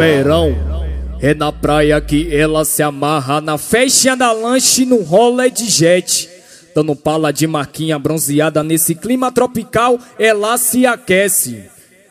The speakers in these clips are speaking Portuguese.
verão. É na praia que ela se amarra, na festinha da lanche, no rolê de jet. Dando pala de marquinha bronzeada nesse clima tropical, ela se aquece.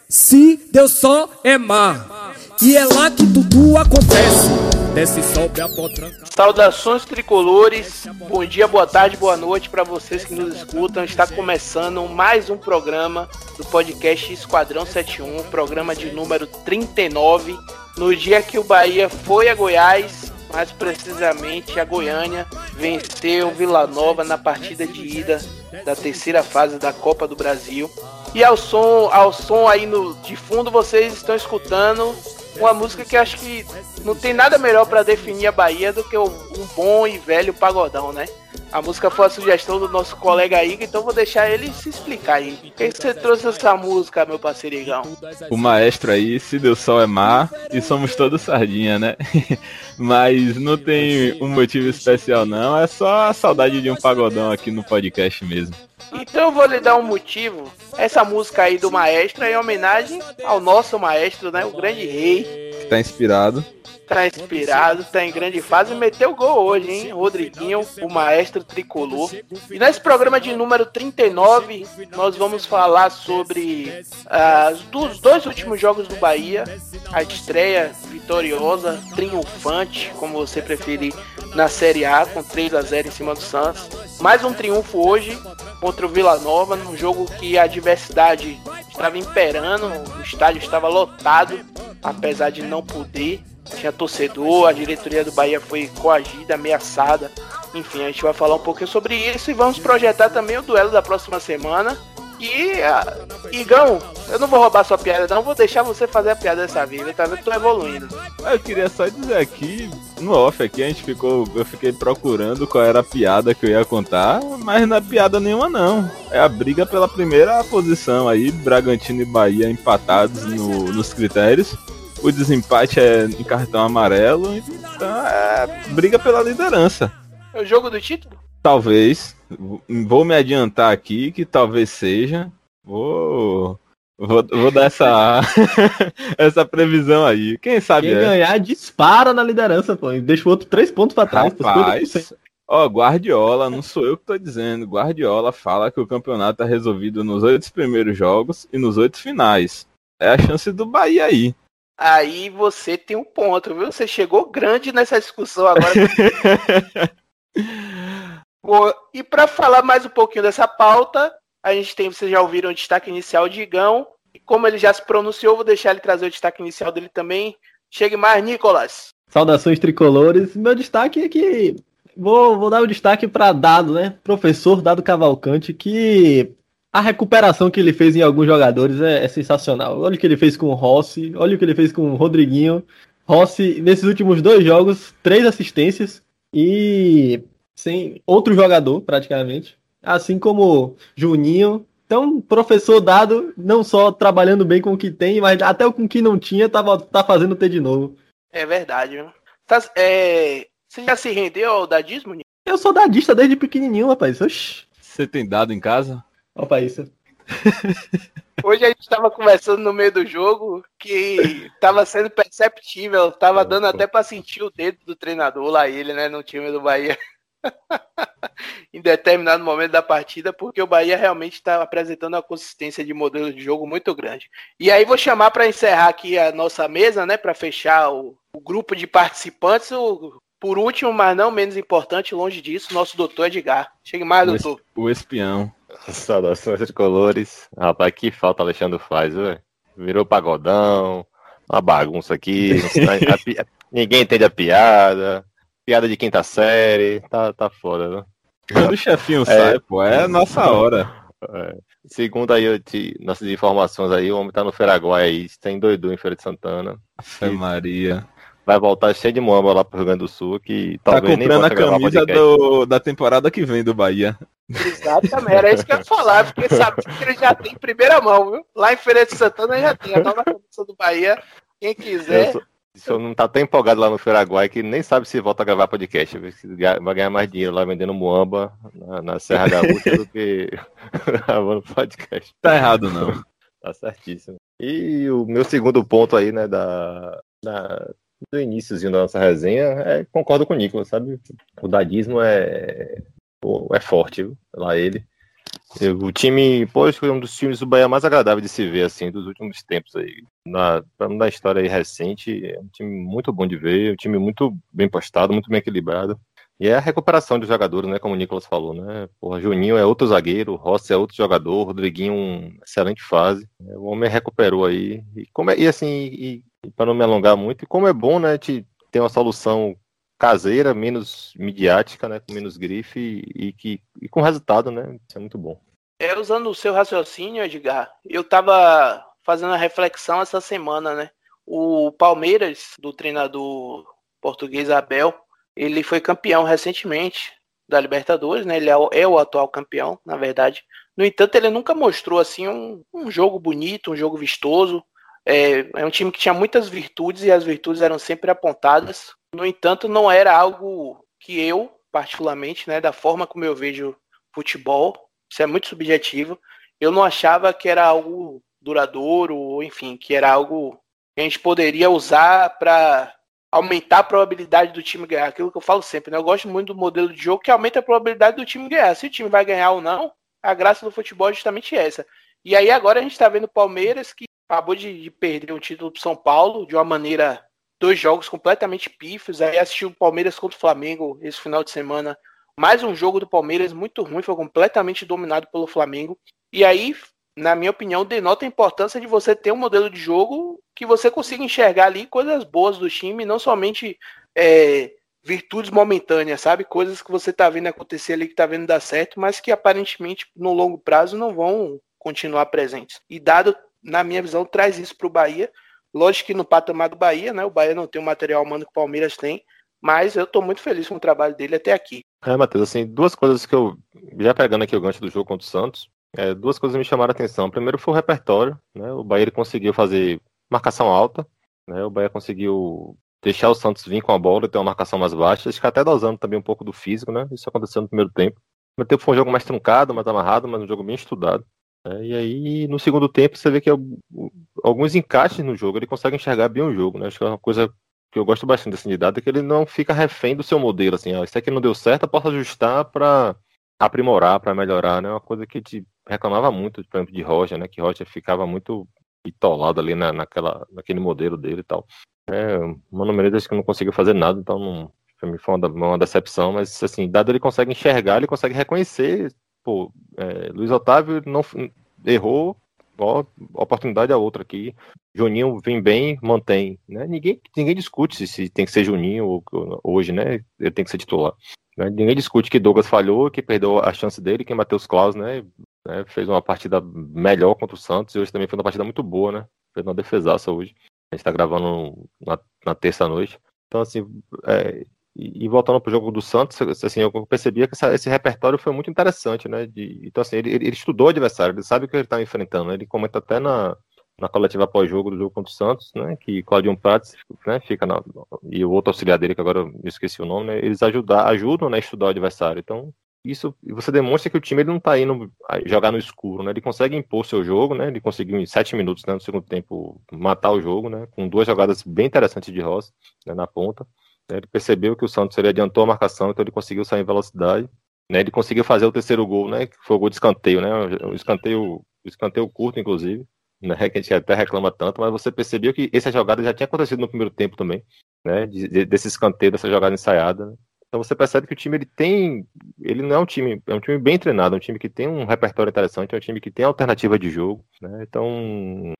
Se Deus só é mar, e é lá que tudo acontece. Desce, sobe a potranca. Saudações tricolores, bom dia, boa tarde, boa noite para vocês que nos escutam. Está começando mais um programa do podcast Esquadrão 71, programa de número 39. No dia que o Bahia foi a Goiás, mais precisamente a Goiânia, venceu Vila Nova na partida de ida da terceira fase da Copa do Brasil. E ao som, ao som aí no, de fundo vocês estão escutando uma música que acho que não tem nada melhor para definir a Bahia do que um bom e velho pagodão, né? A música foi a sugestão do nosso colega Igor, então vou deixar ele se explicar aí. Por que você trouxe essa música, meu parceiro Igão? O maestro aí, se deu sol é mar, e somos todos sardinha, né? Mas não tem um motivo especial não, é só a saudade de um pagodão aqui no podcast mesmo. Então eu vou lhe dar um motivo. Essa música aí do maestro é em homenagem ao nosso maestro, né? O grande rei. Que tá inspirado tá inspirado, tá em grande fase e meteu gol hoje, hein? Rodriguinho, o maestro tricolor. E nesse programa de número 39, nós vamos falar sobre uh, dos dois últimos jogos do Bahia, a estreia vitoriosa, triunfante, como você preferir, na Série A, com 3 a 0 em cima do Santos. Mais um triunfo hoje contra o Vila Nova, num jogo que a adversidade estava imperando, o estádio estava lotado, apesar de não poder tinha torcedor, a diretoria do Bahia foi coagida, ameaçada. Enfim, a gente vai falar um pouquinho sobre isso e vamos projetar também o duelo da próxima semana. E, uh, Igão, eu não vou roubar sua piada, não, vou deixar você fazer a piada dessa vez, tá vendo? Tô evoluindo. Eu queria só dizer aqui, no off aqui, a gente ficou, eu fiquei procurando qual era a piada que eu ia contar, mas não é piada nenhuma não. É a briga pela primeira posição aí, Bragantino e Bahia empatados no, nos critérios o desempate é em cartão amarelo, então é briga pela liderança. É o jogo do título? Talvez. Vou me adiantar aqui que talvez seja. Vou. Vou, vou dar essa, essa previsão aí. Quem sabe Quem é. ganhar dispara na liderança, pô. Deixa o outro três pontos pra trás. Rapaz, ó, Guardiola, não sou eu que tô dizendo. Guardiola fala que o campeonato é resolvido nos oito primeiros jogos e nos oito finais. É a chance do Bahia aí. Aí você tem um ponto, viu? Você chegou grande nessa discussão agora. e para falar mais um pouquinho dessa pauta, a gente tem, vocês já ouviram o destaque inicial de Igão. E como ele já se pronunciou, vou deixar ele trazer o destaque inicial dele também. Chegue mais, Nicolas. Saudações tricolores. Meu destaque é que vou, vou dar o destaque para Dado, né? Professor Dado Cavalcante, que a recuperação que ele fez em alguns jogadores é, é, sensacional. Olha o que ele fez com o Rossi, olha o que ele fez com o Rodriguinho. Rossi, nesses últimos dois jogos, três assistências e sem outro jogador, praticamente. Assim como Juninho. Então, professor dado, não só trabalhando bem com o que tem, mas até com o que não tinha, tava, tá fazendo ter de novo. É verdade. Tá, é... Você já se rendeu ao dadismo? Eu sou dadista desde pequenininho, rapaz. Oxi. Você tem dado em casa? Opa, isso. Hoje a gente estava conversando no meio do jogo que estava sendo perceptível, estava dando até para sentir o dedo do treinador lá, ele, né, no time do Bahia. em determinado momento da partida, porque o Bahia realmente está apresentando uma consistência de modelo de jogo muito grande. E aí vou chamar para encerrar aqui a nossa mesa, né, para fechar o, o, grupo de participantes, o, por último, mas não menos importante, longe disso, nosso doutor Edgar. Chegue mais, o doutor. O espião. Saudações de colores. Rapaz, que falta Alexandre faz, velho. Virou pagodão, uma bagunça aqui. Pi... Ninguém entende a piada. Piada de quinta série. Tá, tá foda, né? Quando o chefinho é, sai, pô, é a nossa hora. É. Segundo aí te, nossas informações aí, o homem tá no Feraguai aí, tem doido em Feira de Santana. Fé Maria vai voltar cheio de muamba lá pro Rio Grande do Sul, que tá talvez comprando a camisa do, da temporada que vem do Bahia. Exatamente, era isso que eu ia falar, porque sabe que ele já tem em primeira mão, viu? Lá em Feira de Santana já tem a nova camisa do Bahia. Quem quiser. O senhor não tá tão empolgado lá no Feraguai que nem sabe se volta a gravar podcast. Vai ganhar mais dinheiro lá vendendo muamba na, na Serra Gaúcha do que gravando podcast. Tá errado, não. Tá certíssimo. E o meu segundo ponto aí, né, da, da, do iníciozinho da nossa resenha, é, concordo com o Nicolas, sabe? O dadismo é, é forte, lá ele. O time, pô, que é um dos times do Bahia mais agradável de se ver, assim, dos últimos tempos aí. Na, na história aí recente, é um time muito bom de ver, um time muito bem postado, muito bem equilibrado. E é a recuperação dos jogadores, né? Como o Nicolas falou, né? Porra, Juninho é outro zagueiro, Rossi é outro jogador, Rodriguinho, um excelente fase. O homem recuperou aí. E, como é, e assim, e para não me alongar muito, e como é bom, né? Te, ter uma solução caseira, menos midiática, né? Com menos grife e, que, e com resultado, né? Isso é muito bom. É, usando o seu raciocínio, Edgar, eu tava fazendo a reflexão essa semana, né? O Palmeiras, do treinador português Abel, ele foi campeão recentemente da Libertadores, né? Ele é o, é atual campeão, na verdade. No entanto, ele nunca mostrou assim um, um jogo bonito, um jogo vistoso. É, é, um time que tinha muitas virtudes e as virtudes eram sempre apontadas. No entanto, não era algo que eu, particularmente, né, da forma como eu vejo futebol, isso é muito subjetivo, eu não achava que era algo duradouro, ou enfim, que era algo que a gente poderia usar para aumentar a probabilidade do time ganhar. Aquilo que eu falo sempre, né? Eu gosto muito do modelo de jogo que aumenta a probabilidade do time ganhar. Se o time vai ganhar ou não, a graça do futebol é justamente essa. E aí agora a gente está vendo o Palmeiras que acabou de, de perder um título para São Paulo de uma maneira dois jogos completamente pífios. Aí assistiu o Palmeiras contra o Flamengo esse final de semana. Mais um jogo do Palmeiras muito ruim, foi completamente dominado pelo Flamengo. E aí na minha opinião, denota a importância de você ter um modelo de jogo que você consiga enxergar ali coisas boas do time, não somente é, virtudes momentâneas, sabe? Coisas que você tá vendo acontecer ali, que tá vendo dar certo, mas que aparentemente no longo prazo não vão continuar presentes. E dado, na minha visão, traz isso para o Bahia. Lógico que no patamar do Bahia, né? O Bahia não tem o material humano que o Palmeiras tem, mas eu estou muito feliz com o trabalho dele até aqui. É, Matheus, assim, duas coisas que eu, já pegando aqui o gancho do jogo contra o Santos, é, duas coisas me chamaram a atenção. Primeiro foi o repertório, né? O Bahia conseguiu fazer marcação alta, né? O Bahia conseguiu deixar o Santos vir com a bola e ter uma marcação mais baixa. Acho que até dosando também um pouco do físico, né? Isso aconteceu no primeiro tempo. No primeiro tempo foi um jogo mais truncado, mais amarrado, mas um jogo bem estudado. Né? E aí, no segundo tempo, você vê que alguns encaixes no jogo, ele consegue enxergar bem o jogo, né? Acho que é uma coisa que eu gosto bastante desse candidato é que ele não fica refém do seu modelo, assim, ó, isso aqui não deu certo, eu posso ajustar para aprimorar, para melhorar, né? Uma coisa que te reclamava muito, por exemplo, de Roger, né? Que Roger ficava muito bitolado ali na, naquela, naquele modelo dele e tal. É, Mano Menezes que não conseguiu fazer nada, então não, foi uma, uma decepção, mas assim, dado ele consegue enxergar, ele consegue reconhecer, pô, é, Luiz Otávio não errou, ó, oportunidade a outra aqui. Juninho vem bem, mantém, né? Ninguém, ninguém discute se, se tem que ser Juninho hoje, né? Ele tem que ser titular. Né? Ninguém discute que Douglas falhou, que perdeu a chance dele, que Matheus Claus, né? né, fez uma partida melhor contra o Santos e hoje também foi uma partida muito boa, né? Fez uma defesaça hoje. A gente tá gravando na, na terça-noite. Então, assim, é, e, voltando pro jogo do Santos, assim, eu percebia que essa, esse repertório foi muito interessante, né? De, então, assim, ele, ele, estudou o adversário, ele sabe o que ele tá enfrentando. Né? Ele comenta até na, na coletiva pós-jogo do jogo contra o Santos, né? Que Claudio Prats né, fica na, e o outro auxiliar dele, que agora eu esqueci o nome, né? Eles ajudar, ajudam né, a estudar o adversário. Então, isso você demonstra que o time ele não está indo jogar no escuro, né? Ele consegue impor seu jogo, né? Ele conseguiu em sete minutos né, no segundo tempo matar o jogo, né? Com duas jogadas bem interessantes de Ross né, na ponta. Ele percebeu que o Santos ele adiantou a marcação, então ele conseguiu sair em velocidade. Né? Ele conseguiu fazer o terceiro gol, né? Que foi o gol de escanteio, né? O escanteio, o escanteio curto, inclusive, né? Que a gente até reclama tanto, mas você percebeu que essa jogada já tinha acontecido no primeiro tempo também, né? De, de, desse escanteio, dessa jogada ensaiada. Né? Então você percebe que o time ele tem, ele não é um time, é um time bem treinado, é um time que tem um repertório interessante, é um time que tem alternativa de jogo, né? Então,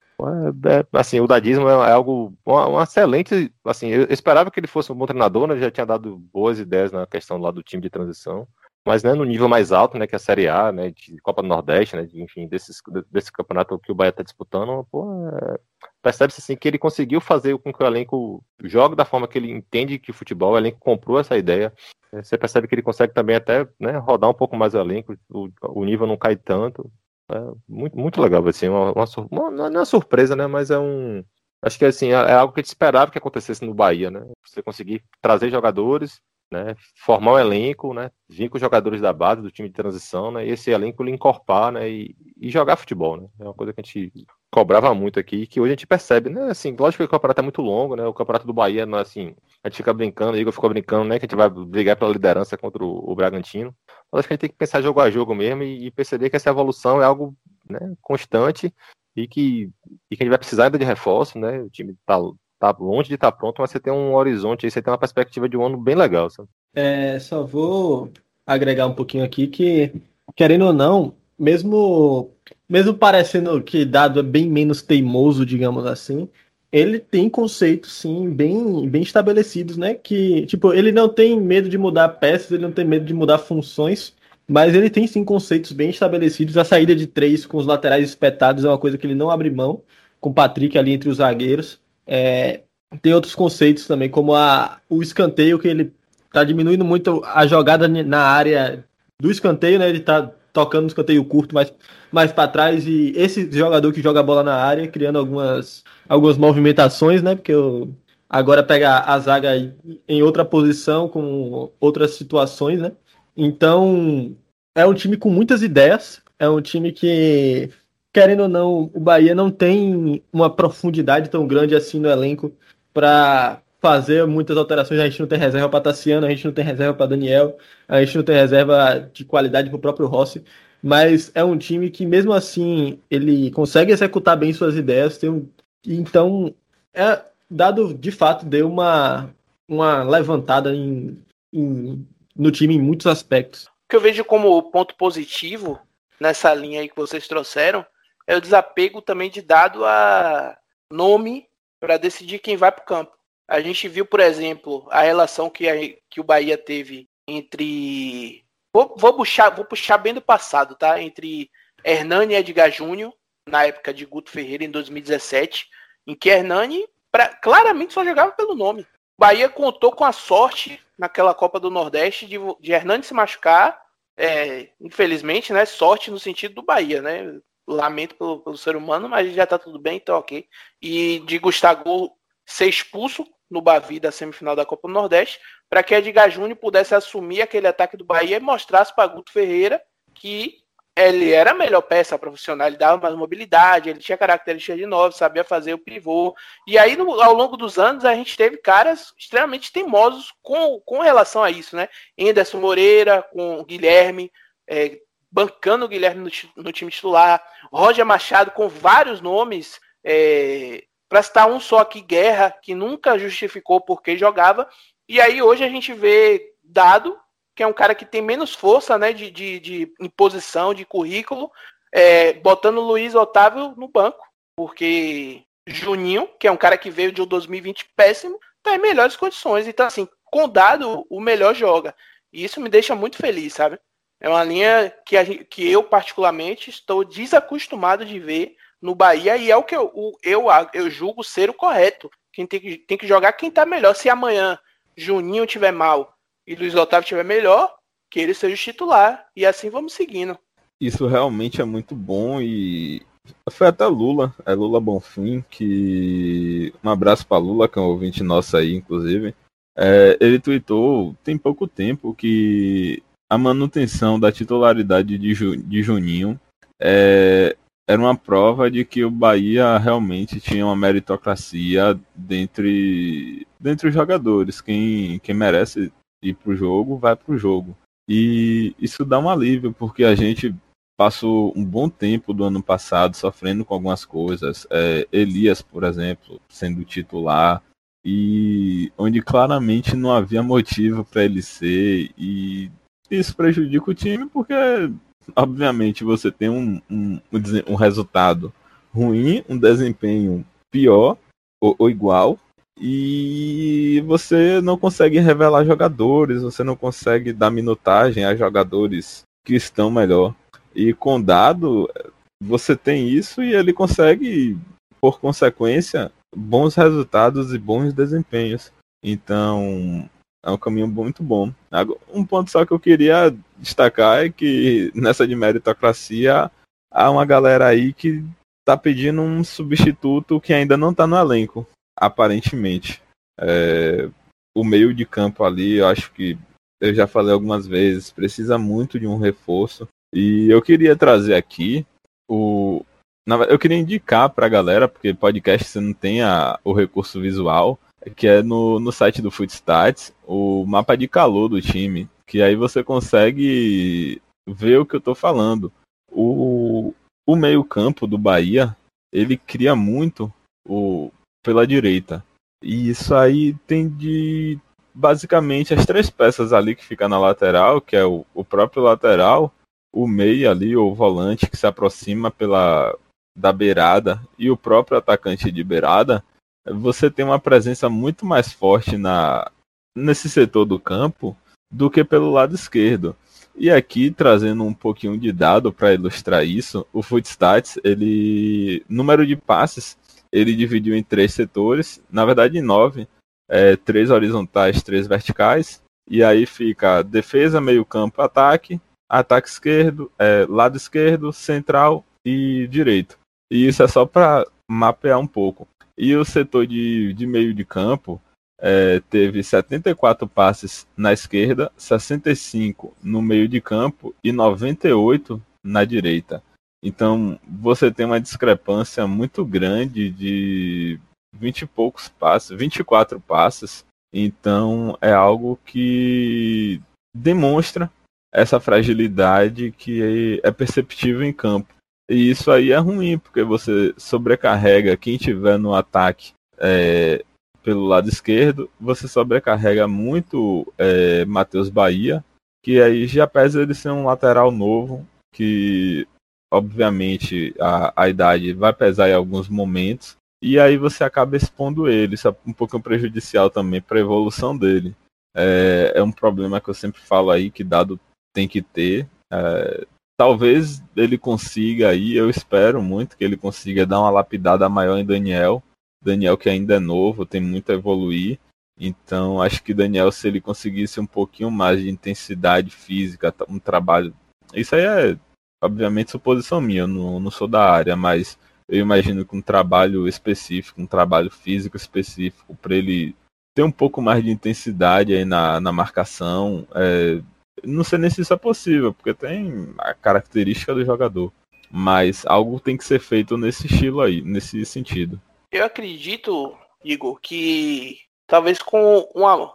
é, é, assim, o dadismo é, é algo, uma, excelente, assim, eu esperava que ele fosse um bom treinador, né? Já tinha dado boas ideias na questão lá do time de transição, mas né, no nível mais alto, né, que é a Série A, né, de Copa do Nordeste, né, de, enfim, desses, desse campeonato que o Bahia está disputando, pô, é, percebe-se assim que ele conseguiu fazer com que o elenco jogue da forma que ele entende que futebol, o elenco comprou essa ideia. Você percebe que ele consegue também até né, rodar um pouco mais o elenco, o, o nível não cai tanto. É muito, muito legal, assim, uma, uma, uma, não é uma surpresa, né, mas é um... Acho que assim, é, é algo que a gente esperava que acontecesse no Bahia, né? Você conseguir trazer jogadores, né, formar um elenco, né, vir com os jogadores da base do time de transição, né, e esse elenco lhe encorpar, né, e, e, jogar futebol, né, é uma coisa que a gente cobrava muito aqui, que hoje a gente percebe, né? Assim, lógico que o campeonato é muito longo, né? O campeonato do Bahia, é assim, a gente fica brincando, o Igor ficou brincando, né? Que a gente vai brigar pela liderança contra o, o Bragantino. Mas acho que a gente tem que pensar jogo a jogo mesmo e, e perceber que essa evolução é algo né, constante e que, e que a gente vai precisar ainda de reforço, né? O time tá, tá longe de estar tá pronto, mas você tem um horizonte aí, você tem uma perspectiva de um ano bem legal, sabe? É, só vou agregar um pouquinho aqui que, querendo ou não, mesmo mesmo parecendo que dado é bem menos teimoso, digamos assim, ele tem conceitos sim bem bem estabelecidos, né? Que tipo ele não tem medo de mudar peças, ele não tem medo de mudar funções, mas ele tem sim conceitos bem estabelecidos. A saída de três com os laterais espetados é uma coisa que ele não abre mão, com o Patrick ali entre os zagueiros. É, tem outros conceitos também, como a, o escanteio, que ele tá diminuindo muito a jogada na área do escanteio, né? Ele tá tocando no escanteio curto mais, mais para trás. E esse jogador que joga a bola na área, criando algumas, algumas movimentações, né? Porque eu, agora pega a zaga em outra posição, com outras situações, né? Então, é um time com muitas ideias. É um time que, querendo ou não, o Bahia não tem uma profundidade tão grande assim no elenco para fazer muitas alterações. A gente não tem reserva para Tassiano, a gente não tem reserva para Daniel, a gente não tem reserva de qualidade para o próprio Rossi. Mas é um time que, mesmo assim, ele consegue executar bem suas ideias. Tem um... Então, é dado de fato, deu uma, uma levantada em, em, no time em muitos aspectos. O que eu vejo como ponto positivo nessa linha aí que vocês trouxeram é o desapego também de dado a nome para decidir quem vai para o campo. A gente viu, por exemplo, a relação que, a, que o Bahia teve entre. Vou, vou, puxar, vou puxar bem do passado, tá? Entre Hernani e Edgar Júnior, na época de Guto Ferreira, em 2017, em que Hernani pra, claramente só jogava pelo nome. O Bahia contou com a sorte naquela Copa do Nordeste de, de Hernani se machucar. É, infelizmente, né? Sorte no sentido do Bahia, né? Lamento pelo, pelo ser humano, mas já tá tudo bem, então ok. E de Gustavo ser expulso no Bavi da semifinal da Copa do Nordeste, para que Edgar Júnior pudesse assumir aquele ataque do Bahia e mostrasse para Guto Ferreira que ele era a melhor peça profissional, ele dava mais mobilidade, ele tinha características de novo, sabia fazer o pivô. E aí, no, ao longo dos anos, a gente teve caras extremamente teimosos com, com relação a isso, né? Anderson Moreira, com Guilherme, é, bancando o Guilherme no, no, time titular, Roger Machado com vários nomes é, para citar um só aqui, Guerra, que nunca justificou porque jogava. E aí hoje a gente vê Dado, que é um cara que tem menos força né, de, de, de imposição, de currículo, é, botando Luiz Otávio no banco. Porque Juninho, que é um cara que veio de um 2020 péssimo, está em melhores condições. Então, assim, com Dado, o melhor joga. E isso me deixa muito feliz, sabe? É uma linha que, a, que eu, particularmente, estou desacostumado de ver no Bahia e é o que eu, eu, eu julgo ser o correto. Quem tem que, tem que jogar quem tá melhor. Se amanhã Juninho tiver mal e Luiz Otávio tiver melhor, que ele seja o titular. E assim vamos seguindo. Isso realmente é muito bom e foi até Lula, é Lula Bonfim, que. Um abraço para Lula, que é um ouvinte nosso aí, inclusive. É, ele tweetou tem pouco tempo que a manutenção da titularidade de, Ju, de Juninho é, era uma prova de que o Bahia realmente tinha uma meritocracia dentre, dentre os jogadores. Quem, quem merece ir pro jogo, vai pro jogo. E isso dá um alívio, porque a gente passou um bom tempo do ano passado sofrendo com algumas coisas. É, Elias, por exemplo, sendo titular, e onde claramente não havia motivo para ele ser, e isso prejudica o time porque obviamente você tem um, um, um resultado ruim, um desempenho pior ou, ou, igual, e você não consegue revelar jogadores, você não consegue dar minutagem a jogadores que estão melhor. E com dado, você tem isso e ele consegue, por consequência, bons resultados e bons desempenhos. Então, é um caminho muito bom. Um ponto só que eu queria destacar é que nessa de meritocracia há uma galera aí que tá pedindo um substituto que ainda não tá no elenco, aparentemente. É, o meio de campo ali, eu acho que eu já falei algumas vezes, precisa muito de um reforço. E eu queria trazer aqui o eu queria indicar pra galera, porque podcast você não tem a, o recurso visual, que é no, no site do Footstats, o mapa de calor do time, que aí você consegue ver o que eu tô falando. O, o meio-campo do Bahia, ele cria muito o, pela direita. E isso aí tem de basicamente as três peças ali que fica na lateral, que é o, o próprio lateral, o meio ali, o volante que se aproxima pela da beirada e o próprio atacante de beirada, você tem uma presença muito mais forte na nesse setor do campo do que pelo lado esquerdo. E aqui, trazendo um pouquinho de dado para ilustrar isso, o Footstats, ele. Número de passes, ele dividiu em três setores, na verdade em nove. É, três horizontais, três verticais. E aí fica defesa, meio-campo, ataque, ataque esquerdo, é, lado esquerdo, central e direito. E isso é só para mapear um pouco. E o setor de, de meio de campo, é, teve 74 passes na esquerda, 65 no meio de campo e 98 na direita. Então você tem uma discrepância muito grande de 20 e poucos passes, 24 passes. Então é algo que demonstra essa fragilidade que é perceptível em campo. E isso aí é ruim, porque você sobrecarrega quem tiver no ataque é, pelo lado esquerdo, você sobrecarrega muito é, Matheus Bahia, que aí já pesa ele ser um lateral novo, que obviamente a, a idade vai pesar em alguns momentos, e aí você acaba expondo ele, isso é um pouco prejudicial também para a evolução dele. É, é, um problema que eu sempre falo aí que dado tem que ter. É, talvez ele consiga aí, eu espero muito que ele consiga dar uma lapidada maior em Daniel, Daniel que ainda é novo, tem muito a evoluir. Então, acho que Daniel, se ele conseguisse um pouquinho mais de intensidade física, um trabalho. Isso aí é, obviamente, suposição minha, eu não, não sou da área, mas eu imagino que um trabalho específico, um trabalho físico específico, para ele ter um pouco mais de intensidade aí na, na marcação. É, não sei nem se isso é possível, porque tem a característica do jogador. Mas algo tem que ser feito nesse estilo aí, nesse sentido. Eu acredito, Igor, que talvez com uma.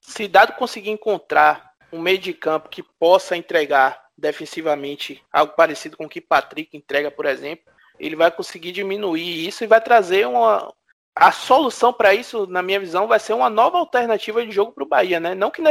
Se dado conseguir encontrar um meio de campo que possa entregar defensivamente algo parecido com o que Patrick entrega, por exemplo, ele vai conseguir diminuir isso e vai trazer uma. A solução para isso, na minha visão, vai ser uma nova alternativa de jogo para o Bahia, né? Não que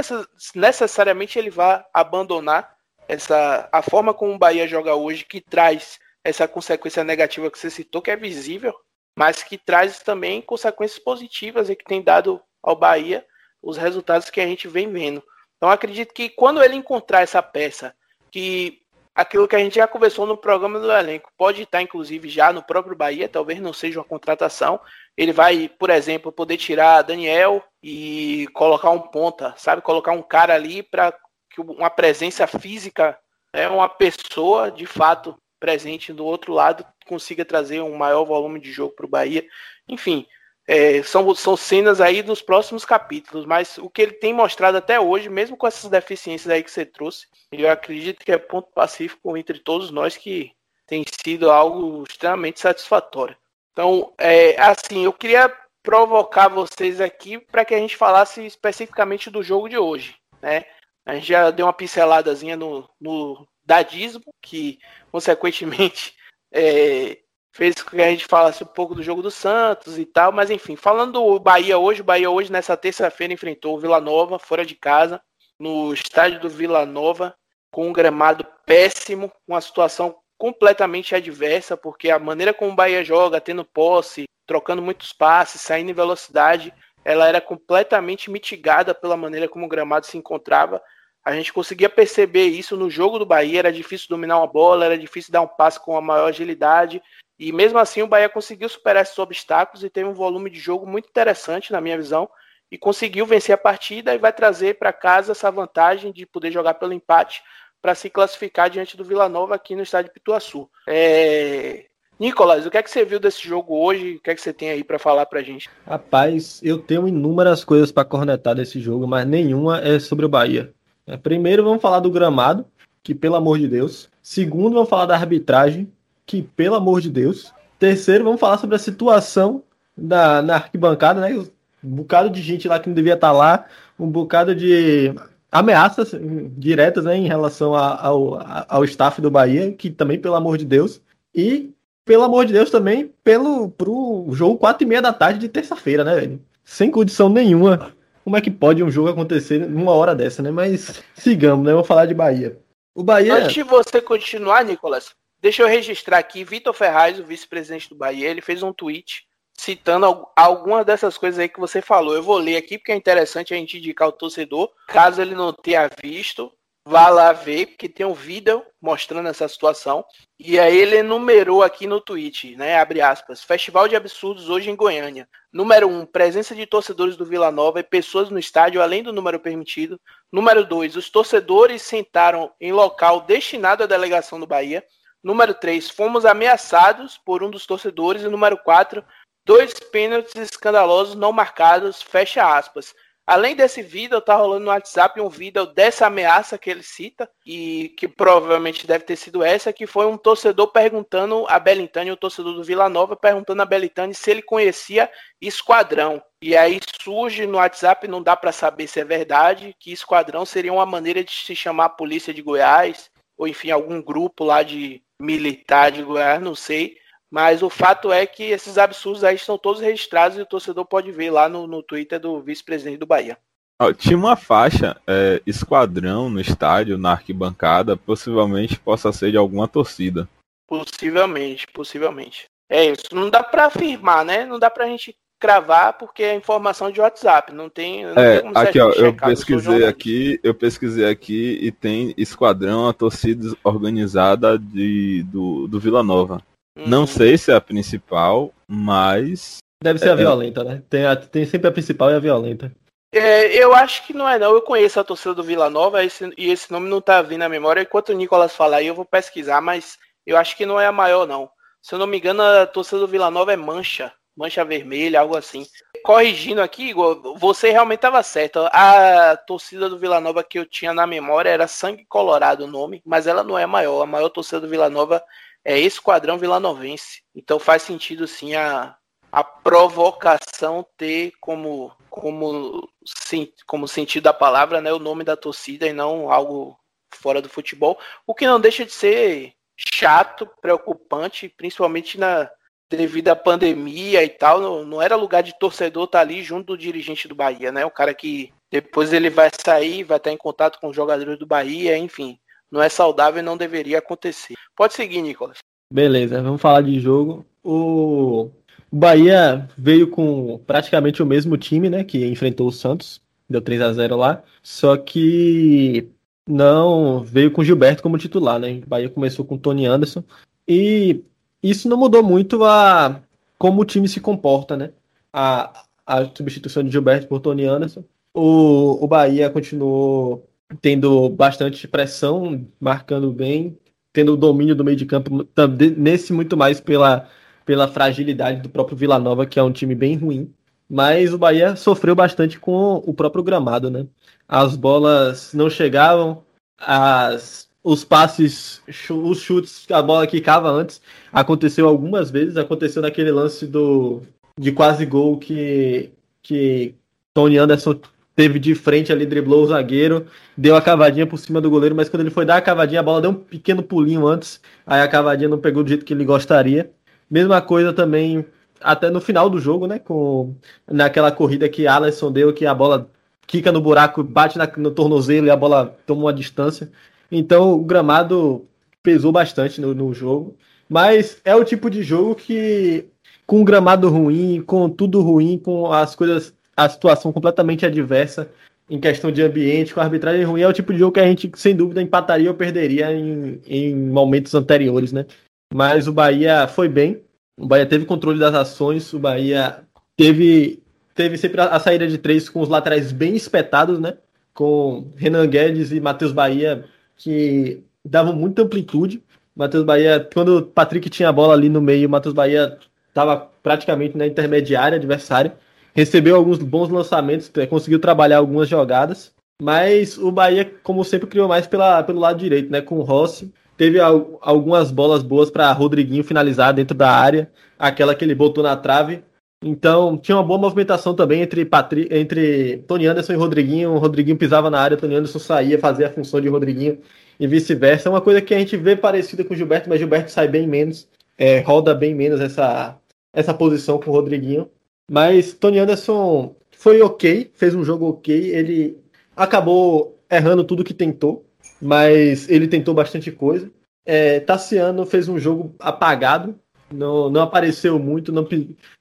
necessariamente ele vá abandonar essa a forma como o Bahia joga hoje, que traz essa consequência negativa que você citou, que é visível mas que traz também consequências positivas e que tem dado ao Bahia os resultados que a gente vem vendo. Então acredito que quando ele encontrar essa peça, que aquilo que a gente já conversou no programa do elenco, pode estar inclusive já no próprio Bahia, talvez não seja uma contratação, ele vai, por exemplo, poder tirar Daniel e colocar um ponta, sabe, colocar um cara ali para que uma presença física é uma pessoa de fato presente do outro lado consiga trazer um maior volume de jogo para o Bahia. Enfim, é, são, são cenas aí dos próximos capítulos, mas o que ele tem mostrado até hoje, mesmo com essas deficiências aí que você trouxe, eu acredito que é ponto pacífico entre todos nós que tem sido algo extremamente satisfatório. Então, é, assim, eu queria provocar vocês aqui para que a gente falasse especificamente do jogo de hoje, né? A gente já deu uma pinceladazinha no, no dadismo, que consequentemente é, fez com que a gente falasse um pouco do jogo do Santos e tal, mas enfim, falando do Bahia hoje, o Bahia hoje nessa terça-feira enfrentou o Vila Nova fora de casa, no estádio do Vila Nova, com um gramado péssimo, uma situação completamente adversa, porque a maneira como o Bahia joga, tendo posse, trocando muitos passes, saindo em velocidade, ela era completamente mitigada pela maneira como o gramado se encontrava. A gente conseguia perceber isso no jogo do Bahia, era difícil dominar uma bola, era difícil dar um passe com a maior agilidade, e mesmo assim o Bahia conseguiu superar esses obstáculos e teve um volume de jogo muito interessante, na minha visão, e conseguiu vencer a partida e vai trazer para casa essa vantagem de poder jogar pelo empate para se classificar diante do Vila Nova aqui no estádio Pituaçu. É... Nicolas, o que é que você viu desse jogo hoje? O que é que você tem aí para falar para gente? Rapaz, eu tenho inúmeras coisas para cornetar desse jogo, mas nenhuma é sobre o Bahia. É, primeiro, vamos falar do gramado, que pelo amor de Deus. Segundo, vamos falar da arbitragem, que, pelo amor de Deus. Terceiro, vamos falar sobre a situação da, na arquibancada, né? Um bocado de gente lá que não devia estar lá, um bocado de ameaças diretas né, em relação a, ao, ao staff do Bahia, que também, pelo amor de Deus, e pelo amor de Deus também pelo pro jogo 4 e meia da tarde de terça-feira, né, velho? Sem condição nenhuma. Como é que pode um jogo acontecer numa hora dessa, né? Mas sigamos, né? Vamos falar de Bahia. O Bahia. Antes de você continuar, Nicolas, deixa eu registrar aqui, Vitor Ferraz, o vice-presidente do Bahia, ele fez um tweet citando algumas dessas coisas aí que você falou. Eu vou ler aqui porque é interessante a gente indicar o torcedor, caso ele não tenha visto, vá lá ver, porque tem um vídeo mostrando essa situação. E aí ele enumerou aqui no tweet, né? Abre aspas. Festival de absurdos hoje em Goiânia. Número 1, um, presença de torcedores do Vila Nova e pessoas no estádio além do número permitido. Número 2, os torcedores sentaram em local destinado à delegação do Bahia. Número 3, fomos ameaçados por um dos torcedores. E número 4, Dois pênaltis escandalosos não marcados, fecha aspas. Além desse vídeo, tá rolando no WhatsApp um vídeo dessa ameaça que ele cita, e que provavelmente deve ter sido essa, que foi um torcedor perguntando a Belintani, o torcedor do Vila Nova, perguntando a Belintani se ele conhecia Esquadrão. E aí surge no WhatsApp, não dá para saber se é verdade, que Esquadrão seria uma maneira de se chamar a polícia de Goiás, ou enfim, algum grupo lá de militar de Goiás, não sei. Mas o fato é que esses absurdos aí estão todos registrados e o torcedor pode ver lá no, no Twitter do vice-presidente do Bahia. tinha uma faixa é, esquadrão no estádio, na arquibancada, possivelmente possa ser de alguma torcida. Possivelmente, possivelmente. É isso, não dá para afirmar, né? Não dá pra gente cravar porque é informação de WhatsApp, não tem, não é, tem aqui ó, eu pesquisei aqui, eu pesquisei aqui e tem esquadrão, a torcida organizada de, do, do Vila Nova. Não uhum. sei se é a principal, mas. Deve ser é, a violenta, né? Tem, a, tem sempre a principal e a violenta. É, eu acho que não é não. Eu conheço a torcida do Vila Nova esse, e esse nome não tá vindo na memória. Enquanto o Nicolas falar aí, eu vou pesquisar, mas eu acho que não é a maior, não. Se eu não me engano, a torcida do Vila Nova é Mancha. Mancha Vermelha, algo assim. Corrigindo aqui, Igor, você realmente estava certo. A torcida do Vila Nova que eu tinha na memória era Sangue Colorado o nome, mas ela não é a maior. A maior torcida do Vila Nova é esquadrão vilanovense. Então faz sentido sim a, a provocação ter como, como, sim, como sentido da palavra né, o nome da torcida e não algo fora do futebol. O que não deixa de ser chato, preocupante, principalmente na devido à pandemia e tal. Não, não era lugar de torcedor estar tá ali junto do dirigente do Bahia, né? O cara que depois ele vai sair, vai estar em contato com os jogadores do Bahia, enfim não é saudável e não deveria acontecer. Pode seguir, Nicolas. Beleza, vamos falar de jogo. O Bahia veio com praticamente o mesmo time, né, que enfrentou o Santos, deu 3 a 0 lá, só que não veio com Gilberto como titular, né? O Bahia começou com Tony Anderson e isso não mudou muito a como o time se comporta, né? A, a substituição de Gilberto por Tony Anderson. O, o Bahia continuou tendo bastante pressão, marcando bem, tendo o domínio do meio de campo, nesse muito mais pela, pela fragilidade do próprio Vila Nova, que é um time bem ruim. Mas o Bahia sofreu bastante com o próprio gramado, né? As bolas não chegavam, as, os passes, os chutes, a bola quicava antes. Aconteceu algumas vezes, aconteceu naquele lance do de quase gol que, que Tony Anderson teve de frente ali, driblou o zagueiro, deu a cavadinha por cima do goleiro, mas quando ele foi dar a cavadinha, a bola deu um pequeno pulinho antes, aí a cavadinha não pegou do jeito que ele gostaria. Mesma coisa também até no final do jogo, né? Com naquela corrida que Alisson deu, que a bola quica no buraco, bate na, no tornozelo e a bola toma uma distância. Então o gramado pesou bastante no, no jogo. Mas é o tipo de jogo que, com o gramado ruim, com tudo ruim, com as coisas a situação completamente adversa em questão de ambiente, com a arbitragem ruim, é o tipo de jogo que a gente, sem dúvida, empataria ou perderia em, em momentos anteriores, né? Mas o Bahia foi bem, o Bahia teve controle das ações, o Bahia teve, teve sempre a, saída de três com os laterais bem espetados, né? Com Renan Guedes e Matheus Bahia, que davam muita amplitude. Matheus Bahia, quando o Patrick tinha a bola ali no meio, o Matheus Bahia estava praticamente na intermediária adversária recebeu alguns bons lançamentos, é, conseguiu trabalhar algumas jogadas, mas o Bahia, como sempre, criou mais pela, pelo lado direito, né? Com o Rossi teve algumas bolas boas para Rodriguinho finalizar dentro da área, aquela que ele botou na trave. Então, tinha uma boa movimentação também entre, Patri... entre Tony Anderson e Rodriguinho. O Rodriguinho pisava na área, Tony Anderson saía, fazia a função de Rodriguinho e vice-versa. É uma coisa que a gente vê parecida com o Gilberto, mas Gilberto sai bem menos, é, roda bem menos essa, essa posição com o Rodriguinho. Mas Tony Anderson foi ok, fez um jogo ok. Ele acabou errando tudo que tentou, mas ele tentou bastante coisa. É, Tassiano fez um jogo apagado, não, não apareceu muito, não,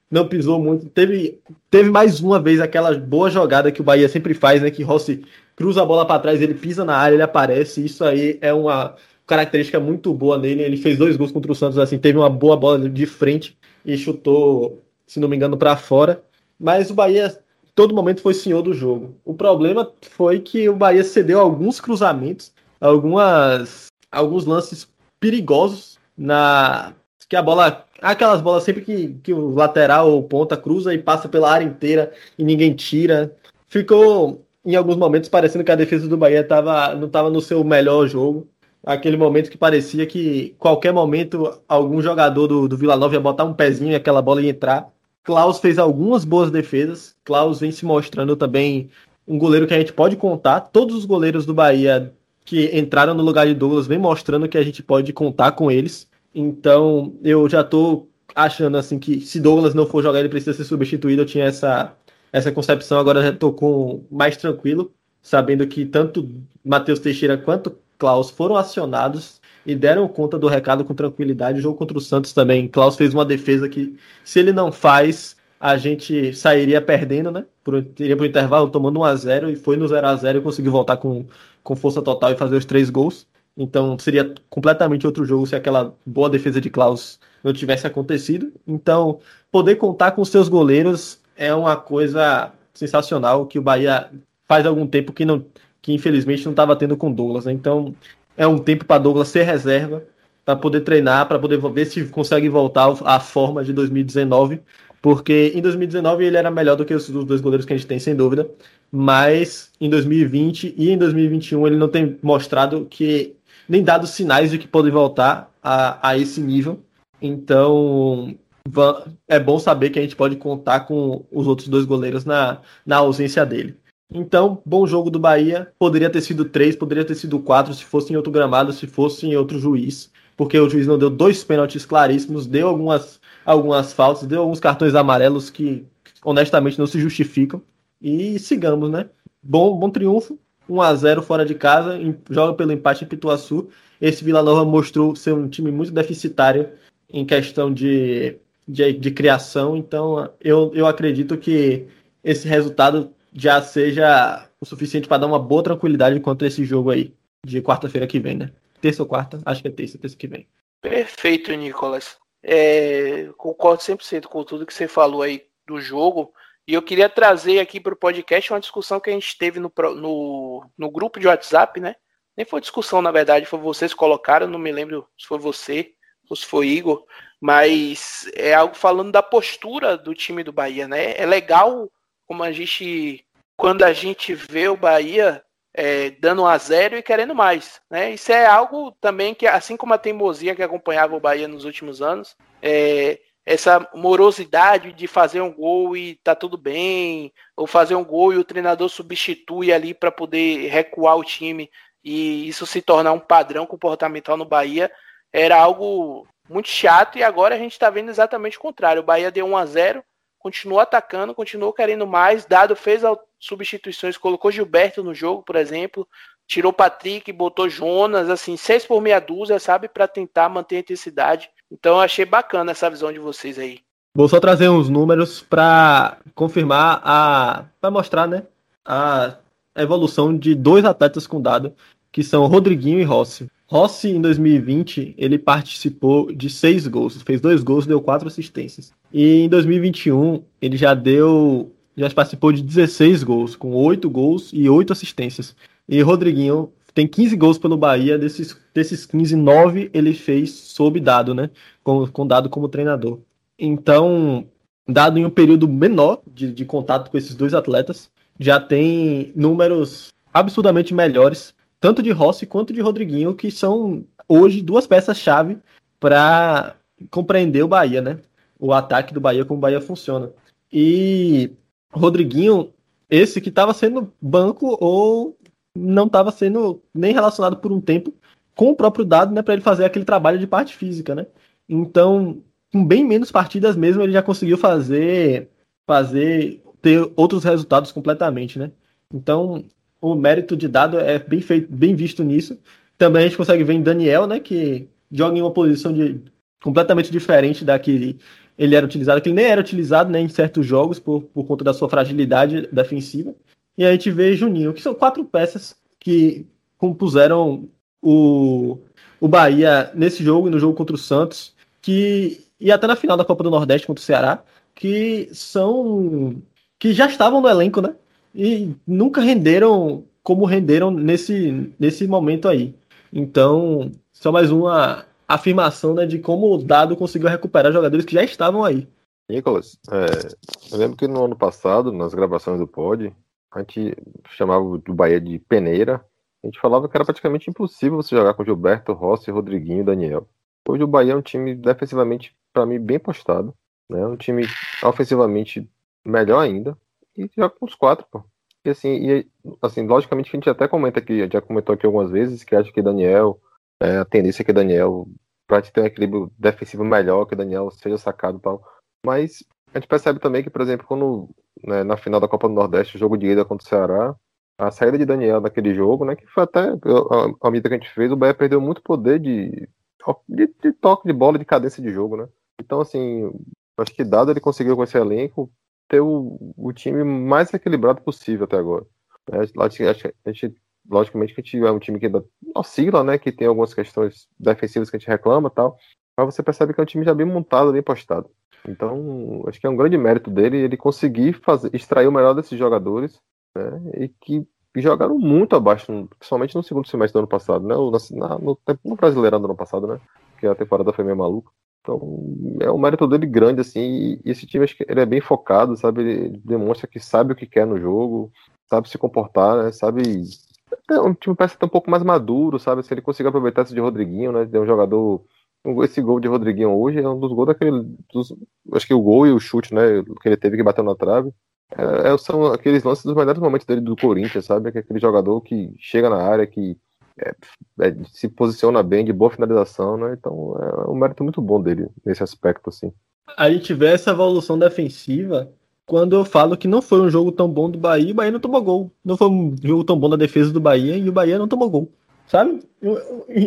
não pisou muito. Teve, teve mais uma vez aquela boa jogada que o Bahia sempre faz, né? Que Rossi cruza a bola para trás, ele pisa na área, ele aparece. Isso aí é uma característica muito boa nele. Ele fez dois gols contra o Santos, assim, teve uma boa bola de frente e chutou, se não me engano, para fora. Mas o Bahia, todo momento, foi senhor do jogo. O problema foi que o Bahia cedeu alguns cruzamentos, algumas, alguns lances perigosos na que a bola aquelas bolas sempre que, que o lateral ou ponta cruza e passa pela área inteira e ninguém tira. Ficou em alguns momentos parecendo que a defesa do Bahia tava, não estava no seu melhor jogo. Aquele momento que parecia que qualquer momento algum jogador do, do Vila Nova ia botar um pezinho e aquela bola ia entrar. Klaus fez algumas boas defesas. Klaus vem se mostrando também um goleiro que a gente pode contar. Todos os goleiros do Bahia que entraram no lugar de Douglas vem mostrando que a gente pode contar com eles. Então, eu já tô achando assim que se Douglas não for jogar, ele precisa ser substituído. Eu tinha essa, essa concepção, agora já tô com mais tranquilo, sabendo que tanto Matheus Teixeira quanto Klaus foram acionados e deram conta do recado com tranquilidade. O jogo contra o Santos também, Klaus fez uma defesa que, se ele não faz, a gente sairia perdendo, né? Por, iria para o intervalo tomando 1 a 0 e foi no 0 a 0 e conseguiu voltar com, com força total e fazer os três gols. Então seria completamente outro jogo se aquela boa defesa de Klaus não tivesse acontecido. Então, poder contar com seus goleiros é uma coisa sensacional que o Bahia faz algum tempo que não que infelizmente não estava tendo com Douglas. Né? Então, é um tempo para Douglas ser reserva, para poder treinar, para poder ver se consegue voltar à forma de 2019, porque em 2019 ele era melhor do que os dois goleiros que a gente tem, sem dúvida, mas em 2020 e em 2021 ele não tem mostrado que nem dado sinais de que pode voltar a, a esse nível. Então, é bom saber que a gente pode contar com os outros dois goleiros na, na ausência dele. Então, bom jogo do Bahia. Poderia ter sido três, poderia ter sido quatro, se fosse em outro gramado, se fosse em outro juiz. Porque o juiz não deu dois pênaltis claríssimos, deu algumas, algumas faltas, deu alguns cartões amarelos que honestamente não se justificam. E sigamos, né? Bom, bom triunfo. 1 a 0 fora de casa, joga pelo empate em Pituaçu. Esse Vila Nova mostrou ser um time muito deficitário em questão de, de, de criação, então eu, eu acredito que esse resultado já seja o suficiente para dar uma boa tranquilidade contra esse jogo aí, de quarta-feira que vem, né? Terça ou quarta? Acho que é terça, terça que vem. Perfeito, Nicolas. É, concordo 100% com tudo que você falou aí do jogo. E eu queria trazer aqui para o podcast uma discussão que a gente teve no, no, no, grupo de WhatsApp, né? Nem foi discussão, na verdade, foi vocês que colocaram, não me lembro se foi você ou se foi Igor, mas é algo falando da postura do time do Bahia, né? É legal como a gente, quando a gente vê o Bahia é, dando um a zero e querendo mais, né? Isso é algo também que, assim como a teimosia que acompanhava o Bahia nos últimos anos, é, essa morosidade de fazer um gol e tá tudo bem, ou fazer um gol e o treinador substitui ali para poder recuar o time e isso se tornar um padrão comportamental no Bahia, era algo muito chato e agora a gente está vendo exatamente o contrário. O Bahia deu 1 a 0, continuou atacando, continuou querendo mais. Dado fez substituições, colocou Gilberto no jogo, por exemplo, tirou Patrick, botou Jonas, assim, seis por meia dúzia, sabe, para tentar manter a intensidade. Então eu achei bacana essa visão de vocês aí. Vou só trazer uns números para confirmar a, para mostrar, né, a evolução de dois atletas com dado, que são Rodriguinho e Rossi. Rossi em 2020 ele participou de seis gols, fez dois gols, deu quatro assistências. E em 2021 ele já deu, já participou de 16 gols, com oito gols e oito assistências. E Rodriguinho tem 15 gols pelo Bahia, desses, desses 15, 9 ele fez sob dado, né? Com, com dado como treinador. Então, dado em um período menor de, de contato com esses dois atletas, já tem números absurdamente melhores, tanto de Rossi quanto de Rodriguinho, que são hoje duas peças-chave para compreender o Bahia, né? O ataque do Bahia, como o Bahia funciona. E Rodriguinho, esse que estava sendo banco ou não estava sendo nem relacionado por um tempo com o próprio dado, né, para ele fazer aquele trabalho de parte física, né? Então, com bem menos partidas mesmo, ele já conseguiu fazer fazer ter outros resultados completamente, né? Então, o mérito de dado é bem feito, bem visto nisso. Também a gente consegue ver em Daniel, né, que joga em uma posição de completamente diferente da que ele era utilizado, que ele nem era utilizado né, em certos jogos por, por conta da sua fragilidade defensiva. E a gente vê Juninho, que são quatro peças que compuseram o, o Bahia nesse jogo e no jogo contra o Santos, que e até na final da Copa do Nordeste contra o Ceará, que são que já estavam no elenco, né? E nunca renderam como renderam nesse, nesse momento aí. Então, só mais uma afirmação né, de como o Dado conseguiu recuperar jogadores que já estavam aí. Nicolas, é, eu lembro que no ano passado, nas gravações do Pod, a gente chamava o Bahia de peneira. A gente falava que era praticamente impossível você jogar com Gilberto, Rossi, Rodriguinho Daniel. Hoje o Bahia é um time defensivamente, para mim, bem postado. Né? Um time ofensivamente melhor ainda. E joga com os quatro, pô. E assim, e, assim, logicamente a gente até comenta aqui, já comentou aqui algumas vezes, que acha que Daniel, é, a tendência é que Daniel, pra ter um equilíbrio defensivo melhor, que Daniel seja sacado e tal. Mas a gente percebe também que, por exemplo, quando né, na final da Copa do Nordeste, o jogo de ida contra o Ceará, a saída de Daniel naquele jogo, né, que foi até a, a medida que a gente fez, o Bahia perdeu muito poder de, de, de toque de bola, de cadência de jogo, né? Então, assim, acho que dado ele conseguiu com esse elenco ter o, o time mais equilibrado possível até agora. É, a gente, logicamente que a gente é um time que ainda oscila, né? Que tem algumas questões defensivas que a gente reclama tal. Mas você percebe que é um time já bem montado, bem postado. Então, acho que é um grande mérito dele ele conseguir fazer, extrair o melhor desses jogadores né, e que jogaram muito abaixo, principalmente no segundo semestre do ano passado, né? Na, no, no Brasileirão do ano passado, né? Que a temporada foi meio maluca. Então, é um mérito dele grande, assim, e esse time, acho que ele é bem focado, sabe? Ele demonstra que sabe o que quer no jogo, sabe se comportar, né? Sabe. É um time parece estar um pouco mais maduro, sabe? Se ele conseguir aproveitar esse de Rodriguinho, né? De um jogador. Esse gol de Rodriguinho hoje é um dos gols daquele. Dos, acho que o gol e o chute, né? Que ele teve que bater na trave. É, é são aqueles lances dos melhores momentos dele do Corinthians, sabe? É aquele jogador que chega na área, que é, é, se posiciona bem, de boa finalização, né? Então é um mérito muito bom dele nesse aspecto, assim. A gente vê essa evolução defensiva quando eu falo que não foi um jogo tão bom do Bahia, o Bahia não tomou gol. Não foi um jogo tão bom da defesa do Bahia e o Bahia não tomou gol. Sabe?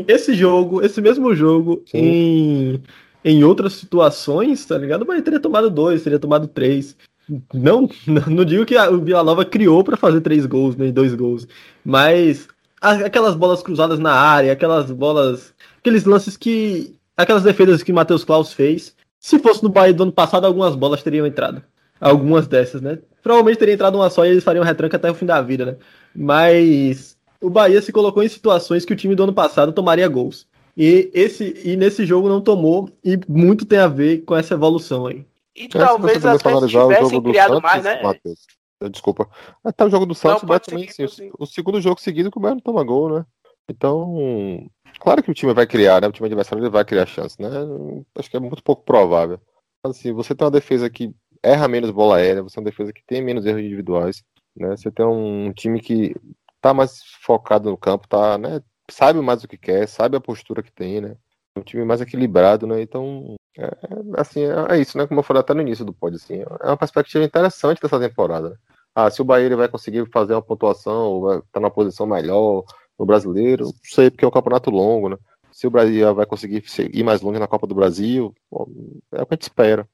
Esse jogo, esse mesmo jogo, em, em outras situações, tá ligado? Bahia teria tomado dois, teria tomado três. Não, não digo que o Vila Nova criou para fazer três gols, né, dois gols, mas aquelas bolas cruzadas na área, aquelas bolas, aqueles lances que, aquelas defesas que Matheus Klaus fez, se fosse no Bahia do ano passado, algumas bolas teriam entrado, algumas dessas, né? Provavelmente teria entrado uma só e eles fariam retranca até o fim da vida, né? Mas o Bahia se colocou em situações que o time do ano passado tomaria gols. E esse e nesse jogo não tomou e muito tem a ver com essa evolução aí. E é, talvez até se tivessem criado Santos, mais, né? Mateus, desculpa. Até o jogo do Santos, não, também, sim, sim. o segundo jogo seguido que o Bayern toma gol, né? Então, claro que o time vai criar, né? O time adversário ele vai criar chance, né? Acho que é muito pouco provável. Assim, você tem uma defesa que erra menos bola aérea, você tem uma defesa que tem menos erros individuais, né? Você tem um time que tá mais focado no campo, tá, né? Sabe mais o que quer, sabe a postura que tem, né? um time mais equilibrado, né? Então, é, assim, é, é, isso, né? Como eu falei até no início do pod, assim, é uma perspectiva interessante dessa temporada. Né? Ah, se o Bahia ele vai conseguir fazer uma pontuação, ou vai estar tá numa posição melhor no brasileiro, não sei, porque é um campeonato longo, né? Se o Brasil vai conseguir ir mais longe na Copa do Brasil, é o que a gente espera.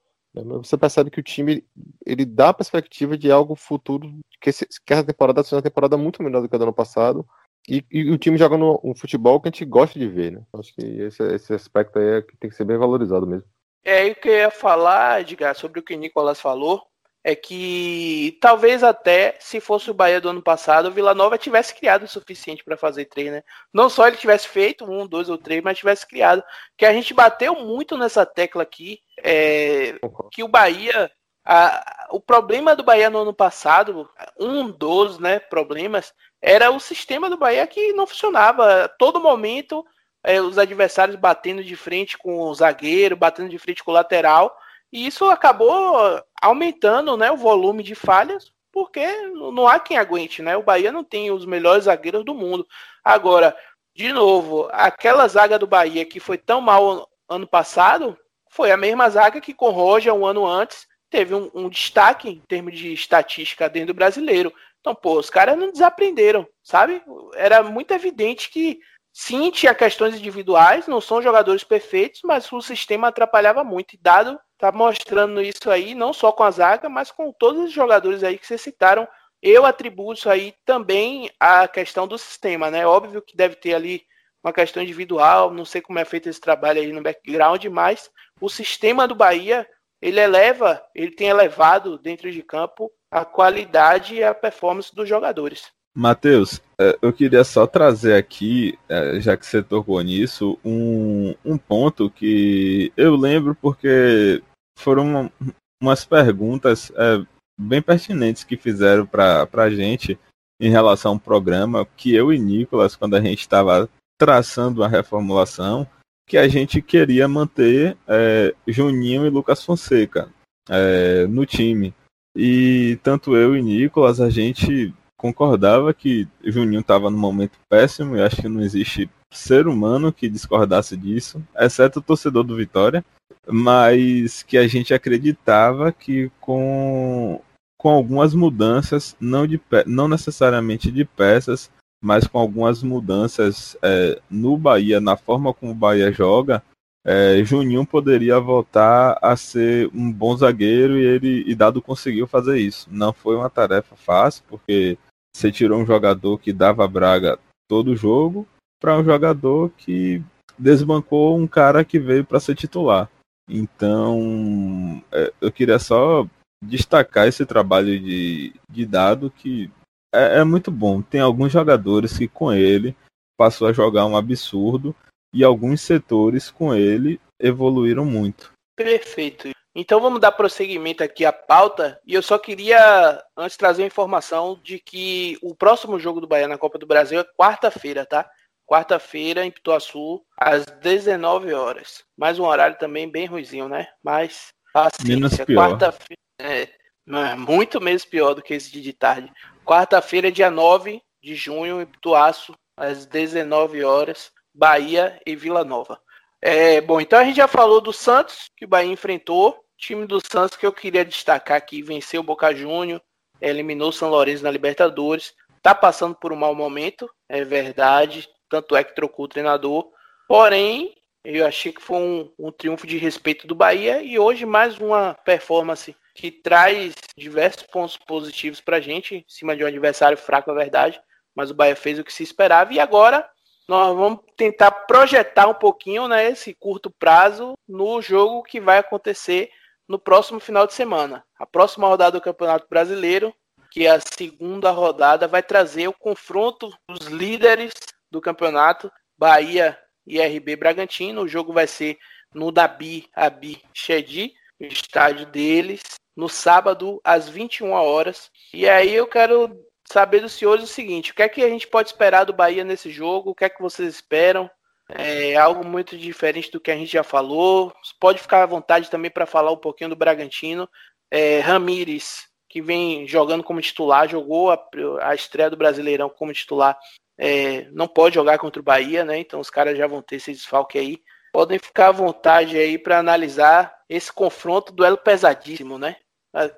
Né? Você percebe que o time ele dá a perspectiva de algo futuro, que, esse, que essa temporada seja uma temporada muito melhor do que a do ano passado, e, e, o time joga no, um futebol que a gente gosta de ver, né? Acho que esse, esse aspecto aí é que tem que ser bem valorizado mesmo. É, eu ia falar, Edgar, sobre o que o Nicolas falou, é que talvez até se fosse o Bahia do ano passado, o Vila Nova tivesse criado o suficiente para fazer três, né? Não só ele tivesse feito um, dois ou três, mas tivesse criado. Que a gente bateu muito nessa tecla aqui, é, que o Bahia a, o problema do Bahia no ano passado, um dos né, problemas, era o sistema do Bahia que não funcionava. A todo momento é, os adversários batendo de frente com o zagueiro, batendo de frente com o lateral, e isso acabou aumentando né, o volume de falhas, porque não há quem aguente, né? O Bahia não tem os melhores zagueiros do mundo. Agora, de novo, aquela zaga do Bahia que foi tão mal ano passado, foi a mesma zaga que com Roger um ano antes teve um, um destaque em termos de estatística dentro do brasileiro. Então, pô, os caras não desaprenderam, sabe? Era muito evidente que sim, tinha questões individuais, não são jogadores perfeitos, mas o sistema atrapalhava muito. E Dado tá mostrando isso aí, não só com a zaga, mas com todos os jogadores aí que vocês citaram. Eu atribuo isso aí também à questão do sistema, né? Óbvio que deve ter ali uma questão individual, não sei como é feito esse trabalho aí no background, mas o sistema do Bahia, ele eleva, ele tem elevado dentro de campo a qualidade e a performance dos jogadores. Matheus, é, eu queria só trazer aqui, é, já que você tocou nisso, um, um ponto que eu lembro porque foram umas perguntas é, bem pertinentes que fizeram para a gente em relação ao programa que eu e Nicolas, quando a gente estava traçando a reformulação, que a gente queria manter é, Juninho e Lucas Fonseca é, no time. E tanto eu e Nicolas, a gente concordava que Juninho estava num momento péssimo e acho que não existe ser humano que discordasse disso, exceto o torcedor do Vitória, mas que a gente acreditava que com, com algumas mudanças, não, de, não necessariamente de peças, mas com algumas mudanças é, no Bahia, na forma como o Bahia joga, é, Juninho poderia voltar a ser um bom zagueiro e ele e Dado conseguiu fazer isso. Não foi uma tarefa fácil, porque você tirou um jogador que dava Braga todo jogo para um jogador que desbancou um cara que veio para ser titular. Então, é, eu queria só destacar esse trabalho de, de dado que é, é, muito bom. Tem alguns jogadores que com ele passou a jogar um absurdo e alguns setores com ele evoluíram muito. Perfeito. Então vamos dar prosseguimento aqui à pauta. E eu só queria antes trazer a informação de que o próximo jogo do Bahia na Copa do Brasil é quarta-feira, tá? Quarta-feira em Pituaçu, às 19 horas. Mais um horário também bem ruizinho, né? Mas paciência. Quarta-feira. É, muito menos pior do que esse dia de tarde. Quarta-feira, dia 9 de junho, em Pituaçu, às 19 horas, Bahia e Vila Nova. É, bom, então a gente já falou do Santos, que o Bahia enfrentou. Time do Santos que eu queria destacar aqui, venceu o Boca Júnior, eliminou o São Lourenço na Libertadores, tá passando por um mau momento, é verdade, tanto é que trocou o treinador, porém, eu achei que foi um, um triunfo de respeito do Bahia e hoje mais uma performance que traz diversos pontos positivos pra gente, em cima de um adversário fraco, é verdade, mas o Bahia fez o que se esperava e agora nós vamos tentar projetar um pouquinho né, esse curto prazo no jogo que vai acontecer no próximo final de semana. A próxima rodada do Campeonato Brasileiro, que é a segunda rodada, vai trazer o confronto dos líderes do campeonato, Bahia e RB Bragantino. O jogo vai ser no Dabi Abi Shedi, estádio deles, no sábado às 21 horas. E aí eu quero saber dos senhores o seguinte: o que é que a gente pode esperar do Bahia nesse jogo? O que é que vocês esperam? É algo muito diferente do que a gente já falou. Pode ficar à vontade também para falar um pouquinho do Bragantino. É, Ramires, que vem jogando como titular, jogou a, a estreia do Brasileirão como titular. É, não pode jogar contra o Bahia, né? Então os caras já vão ter esse desfalque aí. Podem ficar à vontade aí para analisar esse confronto, duelo pesadíssimo, né?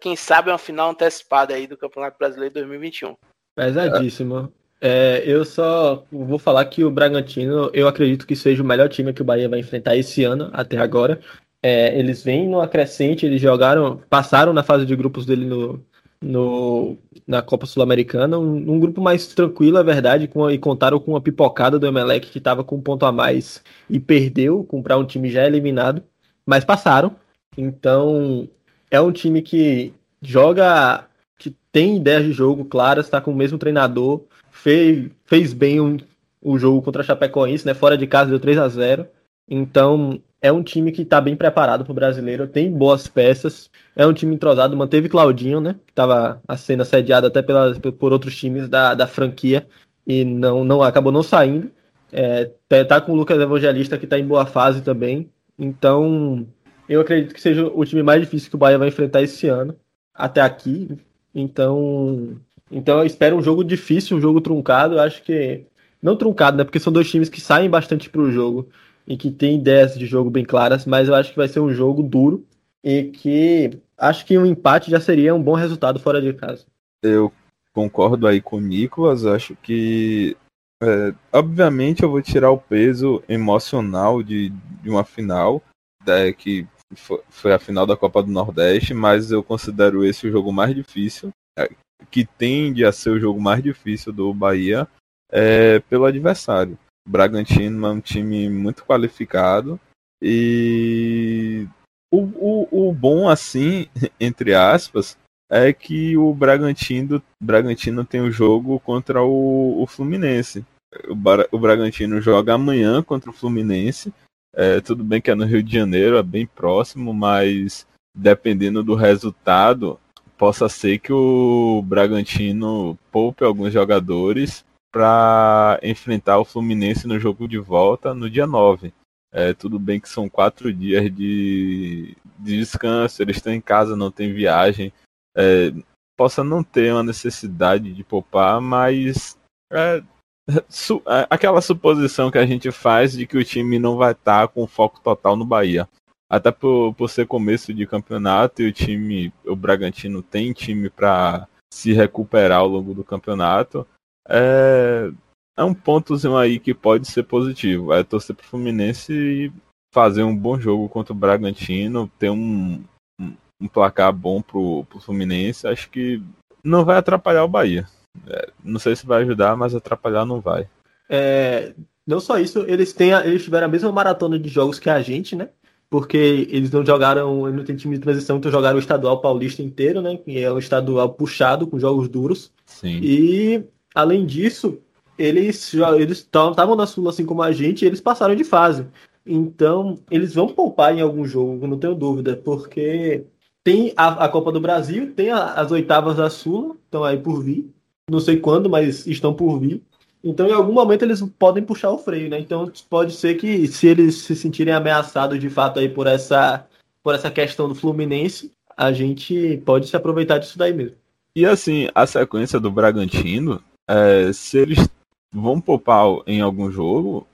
Quem sabe é uma final antecipada aí do Campeonato Brasileiro 2021. Pesadíssimo. É, eu só vou falar que o Bragantino, eu acredito que seja o melhor time que o Bahia vai enfrentar esse ano, até agora. É, eles vêm no acrescente, eles jogaram, passaram na fase de grupos dele no, no na Copa Sul-Americana, um, um, grupo mais tranquilo, é verdade, com, e contaram com uma pipocada do Emelec que estava com um ponto a mais e perdeu, comprar um time já eliminado, mas passaram. Então, é um time que joga, que tem ideias de jogo claras, está com o mesmo treinador, fez, fez bem um, o jogo contra a Chapecoense, né? Fora de casa deu 3 a 0 Então, é um time que está bem preparado para o brasileiro, tem boas peças, é um time entrosado, manteve Claudinho, né? Que estava sendo assediado até pela, por outros times da, da franquia e não, não acabou não saindo. É, tá, tá com o Lucas Evangelista que tá em boa fase também. Então, eu acredito que seja o time mais difícil que o Bahia vai enfrentar esse ano, até aqui. Então, então eu espero um jogo difícil, um jogo truncado. Eu acho que não truncado, né? Porque são dois times que saem bastante pro jogo e que têm ideias de jogo bem claras, mas eu acho que vai ser um jogo duro e que acho que um empate já seria um bom resultado fora de casa. Eu concordo aí com o Nicolas, acho que é, obviamente eu vou tirar o peso emocional de, de uma final, né, que foi a final da Copa do Nordeste, mas eu considero esse o jogo mais difícil, é, que tende a ser o jogo mais difícil do Bahia, é, pelo adversário. O Bragantino é um time muito qualificado e o, o, o bom, assim, entre aspas, é que o Bragantino, Bragantino tem o um jogo contra o, o Fluminense. O, o, Bragantino joga amanhã contra o Fluminense é, tudo bem que é no Rio de Janeiro, é bem próximo, mas dependendo do resultado, possa ser que o Bragantino poupe alguns jogadores para enfrentar o Fluminense no jogo de volta no dia 9. É, tudo bem que são quatro dias de, de descanso, eles estão em casa, não tem viagem. É, possa não ter uma necessidade de poupar, mas é, su aquela suposição que a gente faz de que o time não vai estar tá com foco total no Bahia. Até por, por ser começo de campeonato e o time, o Bragantino tem time para se recuperar ao longo do campeonato. É, é um pontozinho aí que pode ser positivo. É torcer pro Fluminense e fazer um bom jogo contra o Bragantino, ter um, um, um placar bom pro, pro Fluminense. Acho que não vai atrapalhar o Bahia. É, não sei se vai ajudar, mas atrapalhar não vai. É, não só isso, eles têm a, eles tiveram a mesma maratona de jogos que a gente, né? Porque eles não jogaram, eles não tem time de transição, então jogaram o estadual paulista inteiro, né? Que é um estadual puxado com jogos duros. Sim. E além disso, eles eles estavam na Sul assim como a gente, e eles passaram de fase. Então, eles vão poupar em algum jogo, não tenho dúvida, porque tem a, a Copa do Brasil, tem a, as oitavas da Sula, estão aí por vir não sei quando, mas estão por vir. Então, em algum momento, eles podem puxar o freio, né? Então, pode ser que, se eles se sentirem ameaçados de fato aí por essa, por essa questão do Fluminense, a gente pode se aproveitar disso daí mesmo. E assim, a sequência do Bragantino, é, se eles vão poupar em algum jogo,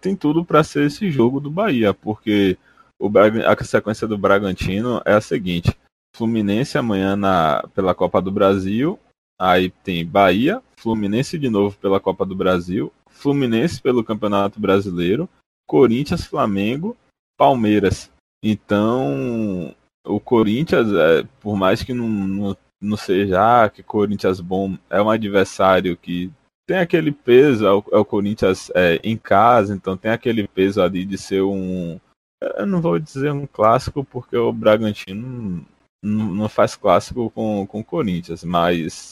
tem tudo para ser esse jogo do Bahia, porque o a sequência do Bragantino é a seguinte: Fluminense amanhã na, pela Copa do Brasil, Aí tem Bahia, Fluminense de novo pela Copa do Brasil, Fluminense pelo Campeonato Brasileiro, Corinthians, Flamengo, Palmeiras. Então, o Corinthians, é, por mais que não, não, não seja ah, que Corinthians bom, é um adversário que tem aquele peso, é o, é o Corinthians é, em casa, então tem aquele peso ali de ser um. Eu não vou dizer um clássico, porque o Bragantino não, não faz clássico com o Corinthians, mas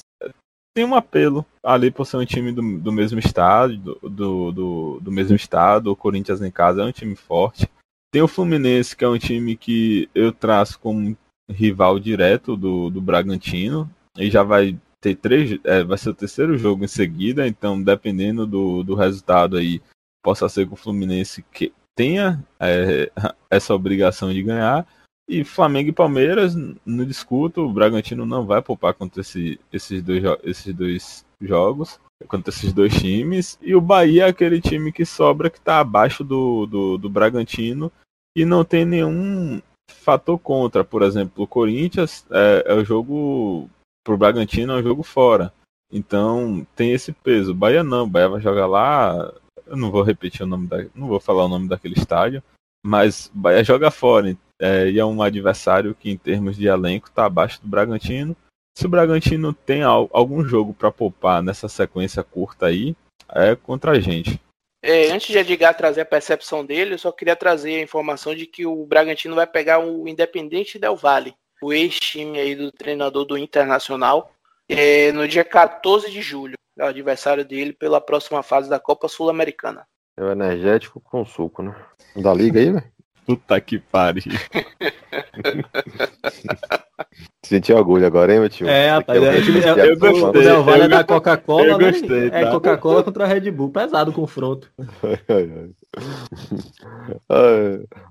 tem um apelo ali por ser um time do, do mesmo estado, do, do, do, mesmo estado, o Corinthians em casa é um time forte. Tem o Fluminense, que é um time que eu traço como rival direto do, do Bragantino, e já vai ter três, é, vai ser o terceiro jogo em seguida, então dependendo do, do resultado aí, possa ser que o Fluminense que tenha é, essa obrigação de ganhar. E Flamengo e Palmeiras, não discuto, o Bragantino não vai poupar contra esse, esses, dois, esses dois jogos, contra esses dois times. E o Bahia é aquele time que sobra, que está abaixo do, do, do Bragantino e não tem nenhum fator contra. Por exemplo, o Corinthians é, é o jogo, pro Bragantino é um jogo fora. Então tem esse peso. O Bahia não, o Bahia vai jogar lá. Eu não vou repetir o nome da. Não vou falar o nome daquele estádio. Mas o Bahia joga fora é, e é um adversário que, em termos de elenco, está abaixo do Bragantino. Se o Bragantino tem algum jogo para poupar nessa sequência curta aí, é contra a gente. É, antes de Edgar trazer a percepção dele, eu só queria trazer a informação de que o Bragantino vai pegar o Independente Del Valle, o ex-time aí do treinador do Internacional, é, no dia 14 de julho. É o adversário dele pela próxima fase da Copa Sul-Americana. É o energético com suco, né? Da liga aí, velho? Puta que pariu. Sentiu orgulho agora, hein, meu tio? É, rapaz, é, o- time- aqui é, eu o- gostei, o eu é da Coca-Cola, eu né? gostei, É tá? Coca-Cola contra a Red Bull. Pesado o confronto.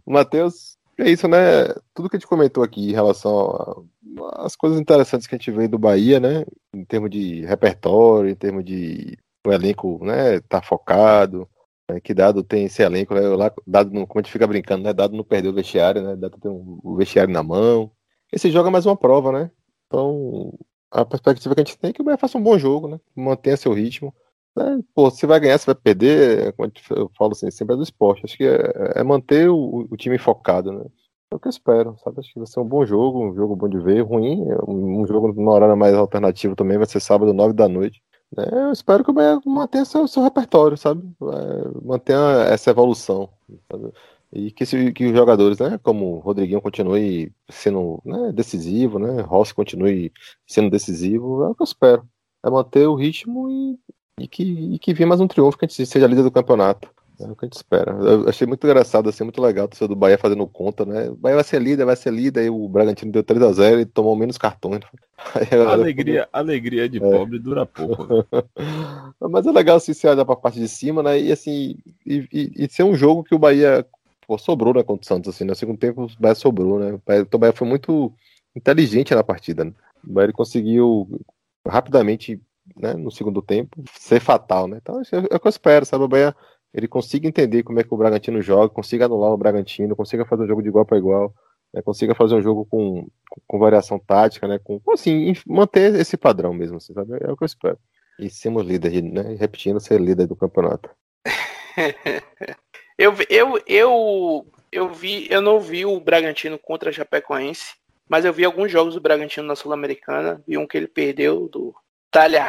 Matheus, é isso, né? Tudo que a gente comentou aqui em relação às coisas interessantes que a gente vê do Bahia, né? Em termos de repertório, em termos de o elenco, né? Tá focado. Né, Que dado tem esse elenco, né? Lá, dado no, como a gente fica brincando, né? Dado não perder o vestiário, né? Dado tem um- o vestiário na mão. Esse jogo é mais uma prova, né? Então, a perspectiva que a gente tem é que o Bahia faça um bom jogo, né? Mantenha seu ritmo. né? Pô, se vai ganhar, se vai perder, é como eu falo assim, sempre é do esporte. Acho que é, é manter o, o time focado, né? É o que eu espero, sabe? Acho que vai ser um bom jogo, um jogo bom de ver. Ruim, é um, jogo no horário mais alternativo também, vai ser sábado, nove da noite. Né? Eu espero que o Bahia mantenha seu, seu repertório, sabe? É, Mantenha essa evolução. sabe? E que, esse- que os jogadores, né, como o Rodriguinho continue sendo né, decisivo, né, Rossi continue sendo decisivo, é o que eu espero. É manter o ritmo e, e que, e que venha mais um triunfo, que a gente seja líder do campeonato. É o que a gente espera. Eu achei muito engraçado, assim, muito legal o torcedor do Bahia fazendo conta, né? O Bahia vai ser líder, vai ser líder, aí o Bragantino deu 3x0 e tomou menos cartões. A Alegria, alegria de pobre dura pouco. né? Mas é legal assim, você olhar pra parte de cima, né? E assim, e, e- e ser um jogo que o Bahia pô, sobrou né, contra o Santos, assim, no segundo tempo o Bahia sobrou, né? O Bahia, o Bahia foi muito inteligente na partida. Né? O Bahia conseguiu rapidamente, né, no segundo tempo, ser fatal, né? Então é é o que eu espero, sabe? O Bahia ele consiga entender como é que o Bragantino joga, consiga anular o Bragantino, consiga fazer um jogo de igual para igual, né? consiga fazer um jogo com, com variação tática, né? Com, assim, manter esse padrão mesmo, assim, sabe? É o que eu espero. E sermos líderes, né? Repetindo, ser líder do campeonato. Eu, eu, eu, eu vi, eu não vi o Bragantino contra a Chapecoense, mas eu vi alguns jogos do Bragantino na Sul-Americana. Vi um que ele perdeu do Talha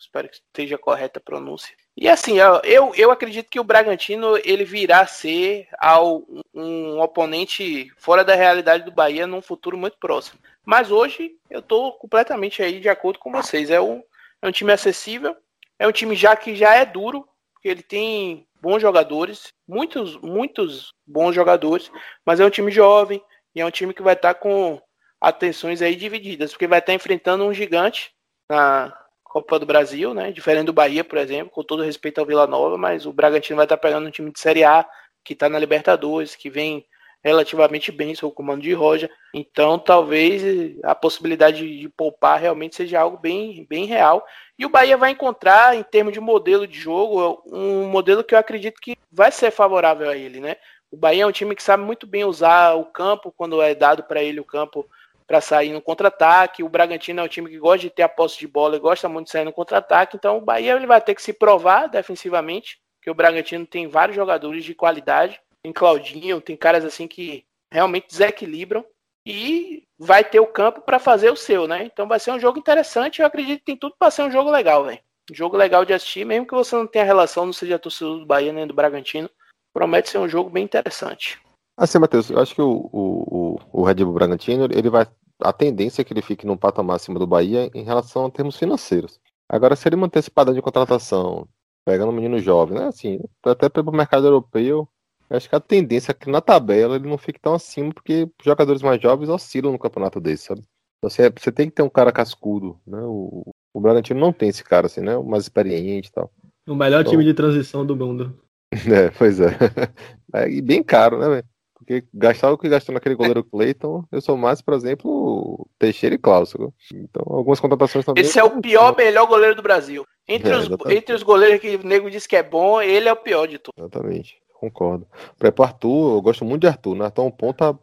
espero que esteja correta a pronúncia. E assim, eu, eu, acredito que o Bragantino ele virá a ser ao, um oponente fora da realidade do Bahia num futuro muito próximo. Mas hoje eu estou completamente aí de acordo com vocês. É um, é um time acessível, é um time já que já é duro, porque ele tem bons jogadores, muitos, muitos bons jogadores, mas é um time jovem e é um time que vai estar com atenções aí divididas, porque vai estar enfrentando um gigante na Copa do Brasil, né? Diferente do Bahia, por exemplo, com todo respeito ao Vila Nova, mas o Bragantino vai estar pegando um time de Série A que está na Libertadores, que vem relativamente bem sob o comando de Roja. Então, talvez a possibilidade de poupar realmente seja algo bem, bem real. E o Bahia vai encontrar, em termos de modelo de jogo, um modelo que eu acredito que vai ser favorável a ele, né? O Bahia é um time que sabe muito bem usar o campo quando é dado para ele o campo para sair no contra-ataque. O Bragantino é um time que gosta de ter a posse de bola e gosta muito de sair no contra-ataque. Então o Bahia ele vai ter que se provar defensivamente, porque o Bragantino tem vários jogadores de qualidade. Tem Claudinho, tem caras assim que realmente desequilibram e vai ter o campo para fazer o seu, né? Então vai ser um jogo interessante. Eu acredito que tem tudo para ser um jogo legal, velho. Um jogo legal de assistir, mesmo que você não tenha relação, não seja torcedor do Bahia nem do Bragantino. Promete ser um jogo bem interessante. Assim, Matheus, eu acho que o, o, o, Red Bull Bragantino, ele vai. A tendência é que ele fique num patamar acima do Bahia em relação a termos financeiros. Agora, se ele manter esse padrão de contratação, pegando um menino jovem, né? Assim, até pelo mercado europeu, eu acho que a tendência é que na tabela ele não fique tão acima, porque jogadores mais jovens oscilam no campeonato desse, sabe? Então, você, você tem que ter um cara cascudo, né? O, o Bragantino não tem esse cara, assim, né? O mais experiente e tal. O melhor Então- time de transição do mundo. É, pois é. é e bem caro, né, velho? Porque gastar o que gastou naquele goleiro Cleiton, eu sou mais, por exemplo, Teixeira e sacou? Então, algumas contratações também. Esse é o pior, melhor goleiro do Brasil. Entre, É, os, exatamente. entre os goleiros que o nego diz que é bom, ele é o pior de todos. Exatamente, concordo. Por Arthur, eu gosto muito de Arthur, né? Arthur é um ponta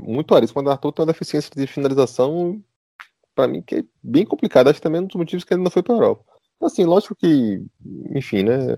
muito arisco. Quando o Arthur tem uma deficiência de finalização, pra mim, que é bem complicado. Acho que também é um dos motivos que ele não foi pra Europa. Então, Assim, lógico que, enfim, né?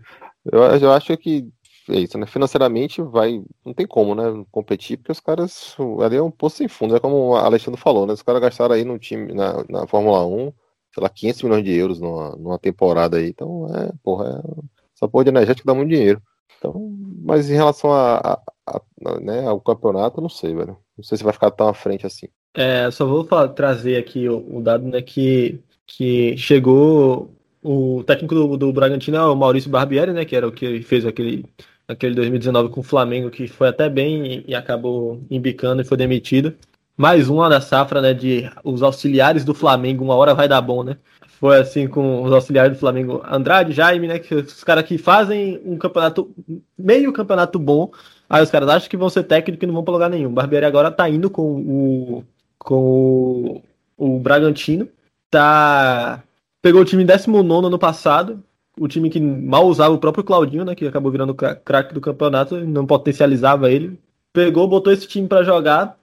Eu, eu acho que é isso, né? Financeiramente vai. Não tem como, né? Competir, porque os caras. Ali é um poço sem fundo. É como o Alexandre falou, né? Os caras gastaram aí no time, na, na Fórmula 1, sei lá, 500 milhões de euros numa, numa temporada aí. Então, é, porra, é, essa porra de energético dá muito dinheiro. Então, mas em relação a, a- a- né, ao campeonato, não sei, velho. Não sei se vai ficar tão à frente assim. É, só vou fa- trazer aqui o, o dado, né, que, que chegou o técnico do, do Bragantino é o Maurício Barbieri, né, que era o que fez aquele Aquele 2019 com o Flamengo, que foi até bem e acabou embicando e foi demitido. Mais uma da safra, né? De os auxiliares do Flamengo, uma hora vai dar bom, né? Foi assim com os auxiliares do Flamengo, Andrade, Jaime, né? Que os caras que fazem um campeonato, meio campeonato bom. Aí os caras acham que vão ser técnicos e não vão pra lugar nenhum. Barbieri agora tá indo com o. com o, o Bragantino. Tá. Pegou o time 19 ano passado, o time que mal usava o próprio Claudinho, né, que acabou virando craque do campeonato, não potencializava ele. Pegou, botou esse time para jogar,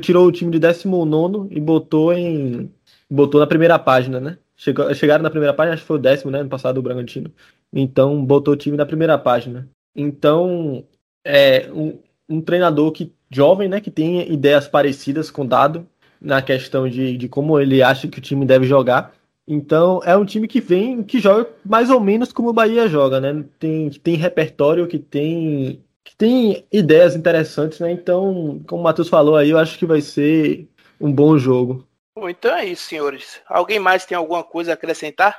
tirou o time de 19 e botou em botou na primeira página, né? Chegou, chegaram na primeira página, acho que foi o décimo, né, no passado o Bragantino. Então, botou o time na primeira página. Então, é um, um treinador que jovem, né, que tem ideias parecidas com o Dado na questão de, de como ele acha que o time deve jogar então é um time que vem, que joga mais ou menos como o Bahia joga, né? Tem, tem repertório, que tem, que tem ideias interessantes, né? Então, como o Matheus falou aí, eu acho que vai ser um bom jogo. Bom, então é isso, senhores. Alguém mais tem alguma coisa a acrescentar?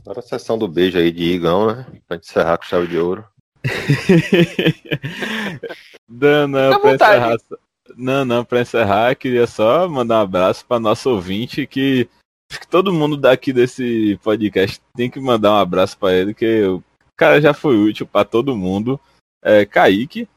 Agora a sessão do beijo aí de Igão, né? Pra gente encerrar com chave de ouro. não, não, pra encerrar, não, não, pra encerrar, queria só mandar um abraço para nosso ouvinte que Acho que todo mundo daqui desse podcast tem que mandar um abraço para ele, que o cara já foi útil para todo mundo. É Kaique.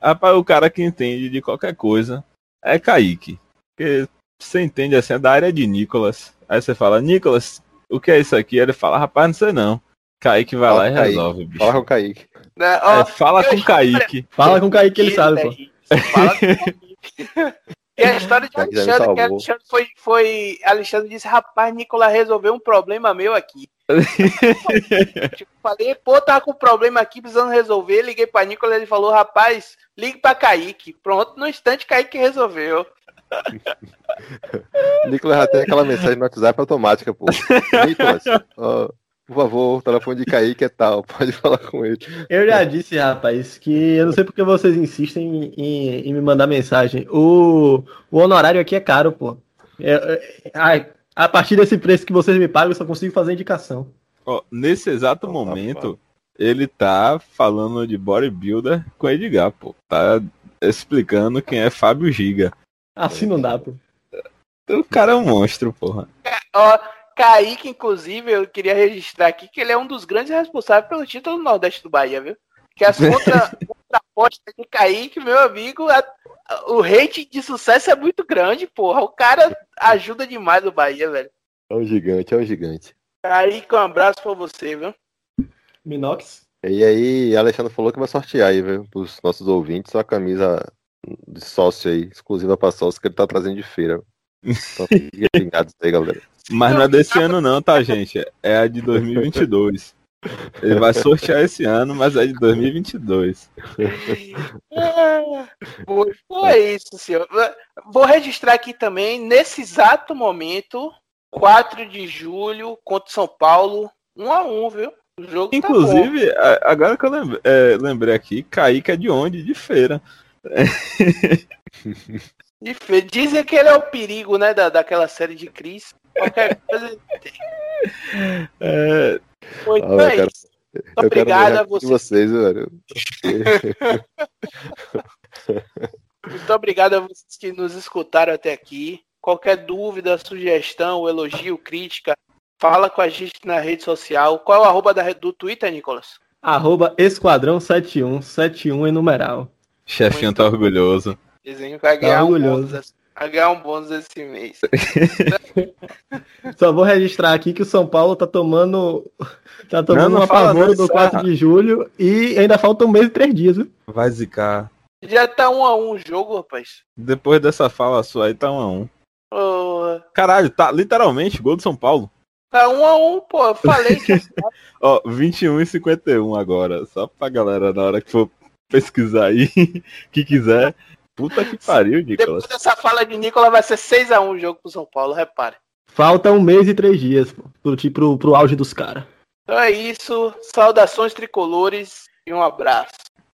Rapaz, o cara que entende de qualquer coisa é Kaique. Porque você entende assim, é da área de Nicolas. Aí você fala, Nicolas, o que é isso aqui? Ele fala, rapaz, não sei não. Kaique vai fala lá e Kaique. resolve, bicho. Fala com o Kaique. Né, é, fala com o Kaique. Fala com o Kaique, ele sabe, pô. Fala com o Kaique. E a história de Alexandre, que Alexandre foi, foi. Alexandre disse, rapaz, Nicolas resolveu um problema meu aqui. tipo, falei, pô, tava com um problema aqui, precisando resolver. Liguei pra Nicolas, ele falou, rapaz, ligue pra Kaique. Pronto, no instante Kaique resolveu. Nicolas já tem aquela mensagem no WhatsApp automática, pô. Nicolas, ó, por favor, o telefone de Kaique é tal, pode falar com ele. Eu já disse, rapaz, que eu não sei porque vocês insistem em, em me mandar mensagem. O, o honorário aqui é caro, pô. É, é, a, a partir desse preço que vocês me pagam, eu só consigo fazer indicação. Oh, nesse exato oh, momento, ele tá falando de bodybuilder com Edgar, pô. Tá explicando quem é Fábio Giga. Assim não dá, pô. O cara é um monstro, porra. Ó, Kaique, inclusive, eu queria registrar aqui que ele é um dos grandes responsáveis pelo título do Nordeste do Bahia, viu? Que as contrapostas de Kaique, meu amigo, a, o rate de sucesso é muito grande, porra. O cara ajuda demais o Bahia, velho. É um gigante, é um gigante. Kaique, um abraço pra você, viu? Minox. E aí, Alexandre falou que vai sortear aí, viu, pros nossos ouvintes, a camisa de sócio aí, exclusiva pra sócio, que ele tá trazendo de feira. Então ligados aí, galera. Mas não é desse ano não, tá, gente? É a de 2022. Ele vai sortear esse ano, mas é de 2022. Foi isso, senhor. Vou registrar aqui também, nesse exato momento, 4 de julho, contra São Paulo, 1 a 1 viu? O jogo tá Inclusive, tá agora que eu lembrei, é, lembrei aqui, Kaique é de onde? De feira. De feira. Dizem que ele é o perigo, né, da, daquela série de Cris. Qualquer coisa tem. É... Muito ah, bem. Muito obrigado a você. vocês, velho. Muito obrigado a vocês que nos escutaram até aqui. Qualquer dúvida, sugestão, elogio, crítica, fala com a gente na rede social. Qual é o arroba da, do Twitter, Nicolas? Arroba Esquadrão 71, 71 em numeral. Chefinho Muito tá orgulhoso. Desenho vai ganhar tá orgulhoso. um ganhar um bônus esse mês. Só vou registrar aqui que o São Paulo tá tomando tá tomando uma do 4 de julho e ainda falta um mês e três dias. Viu? Vai zicar. Já tá um a um o jogo, rapaz. Depois dessa fala sua aí tá um a um. Oh. Caralho, tá literalmente gol do São Paulo. Tá um a um, pô. Eu falei que. Ó, 21 e 51 agora. Só pra galera na hora que for pesquisar aí, que quiser. Puta que pariu, Nicolas. Depois dessa fala de Nicolas vai ser 6x1 o jogo pro São Paulo, repare. Falta um mês e três dias pro, pro, pro auge dos caras. Então é isso. Saudações tricolores e um abraço.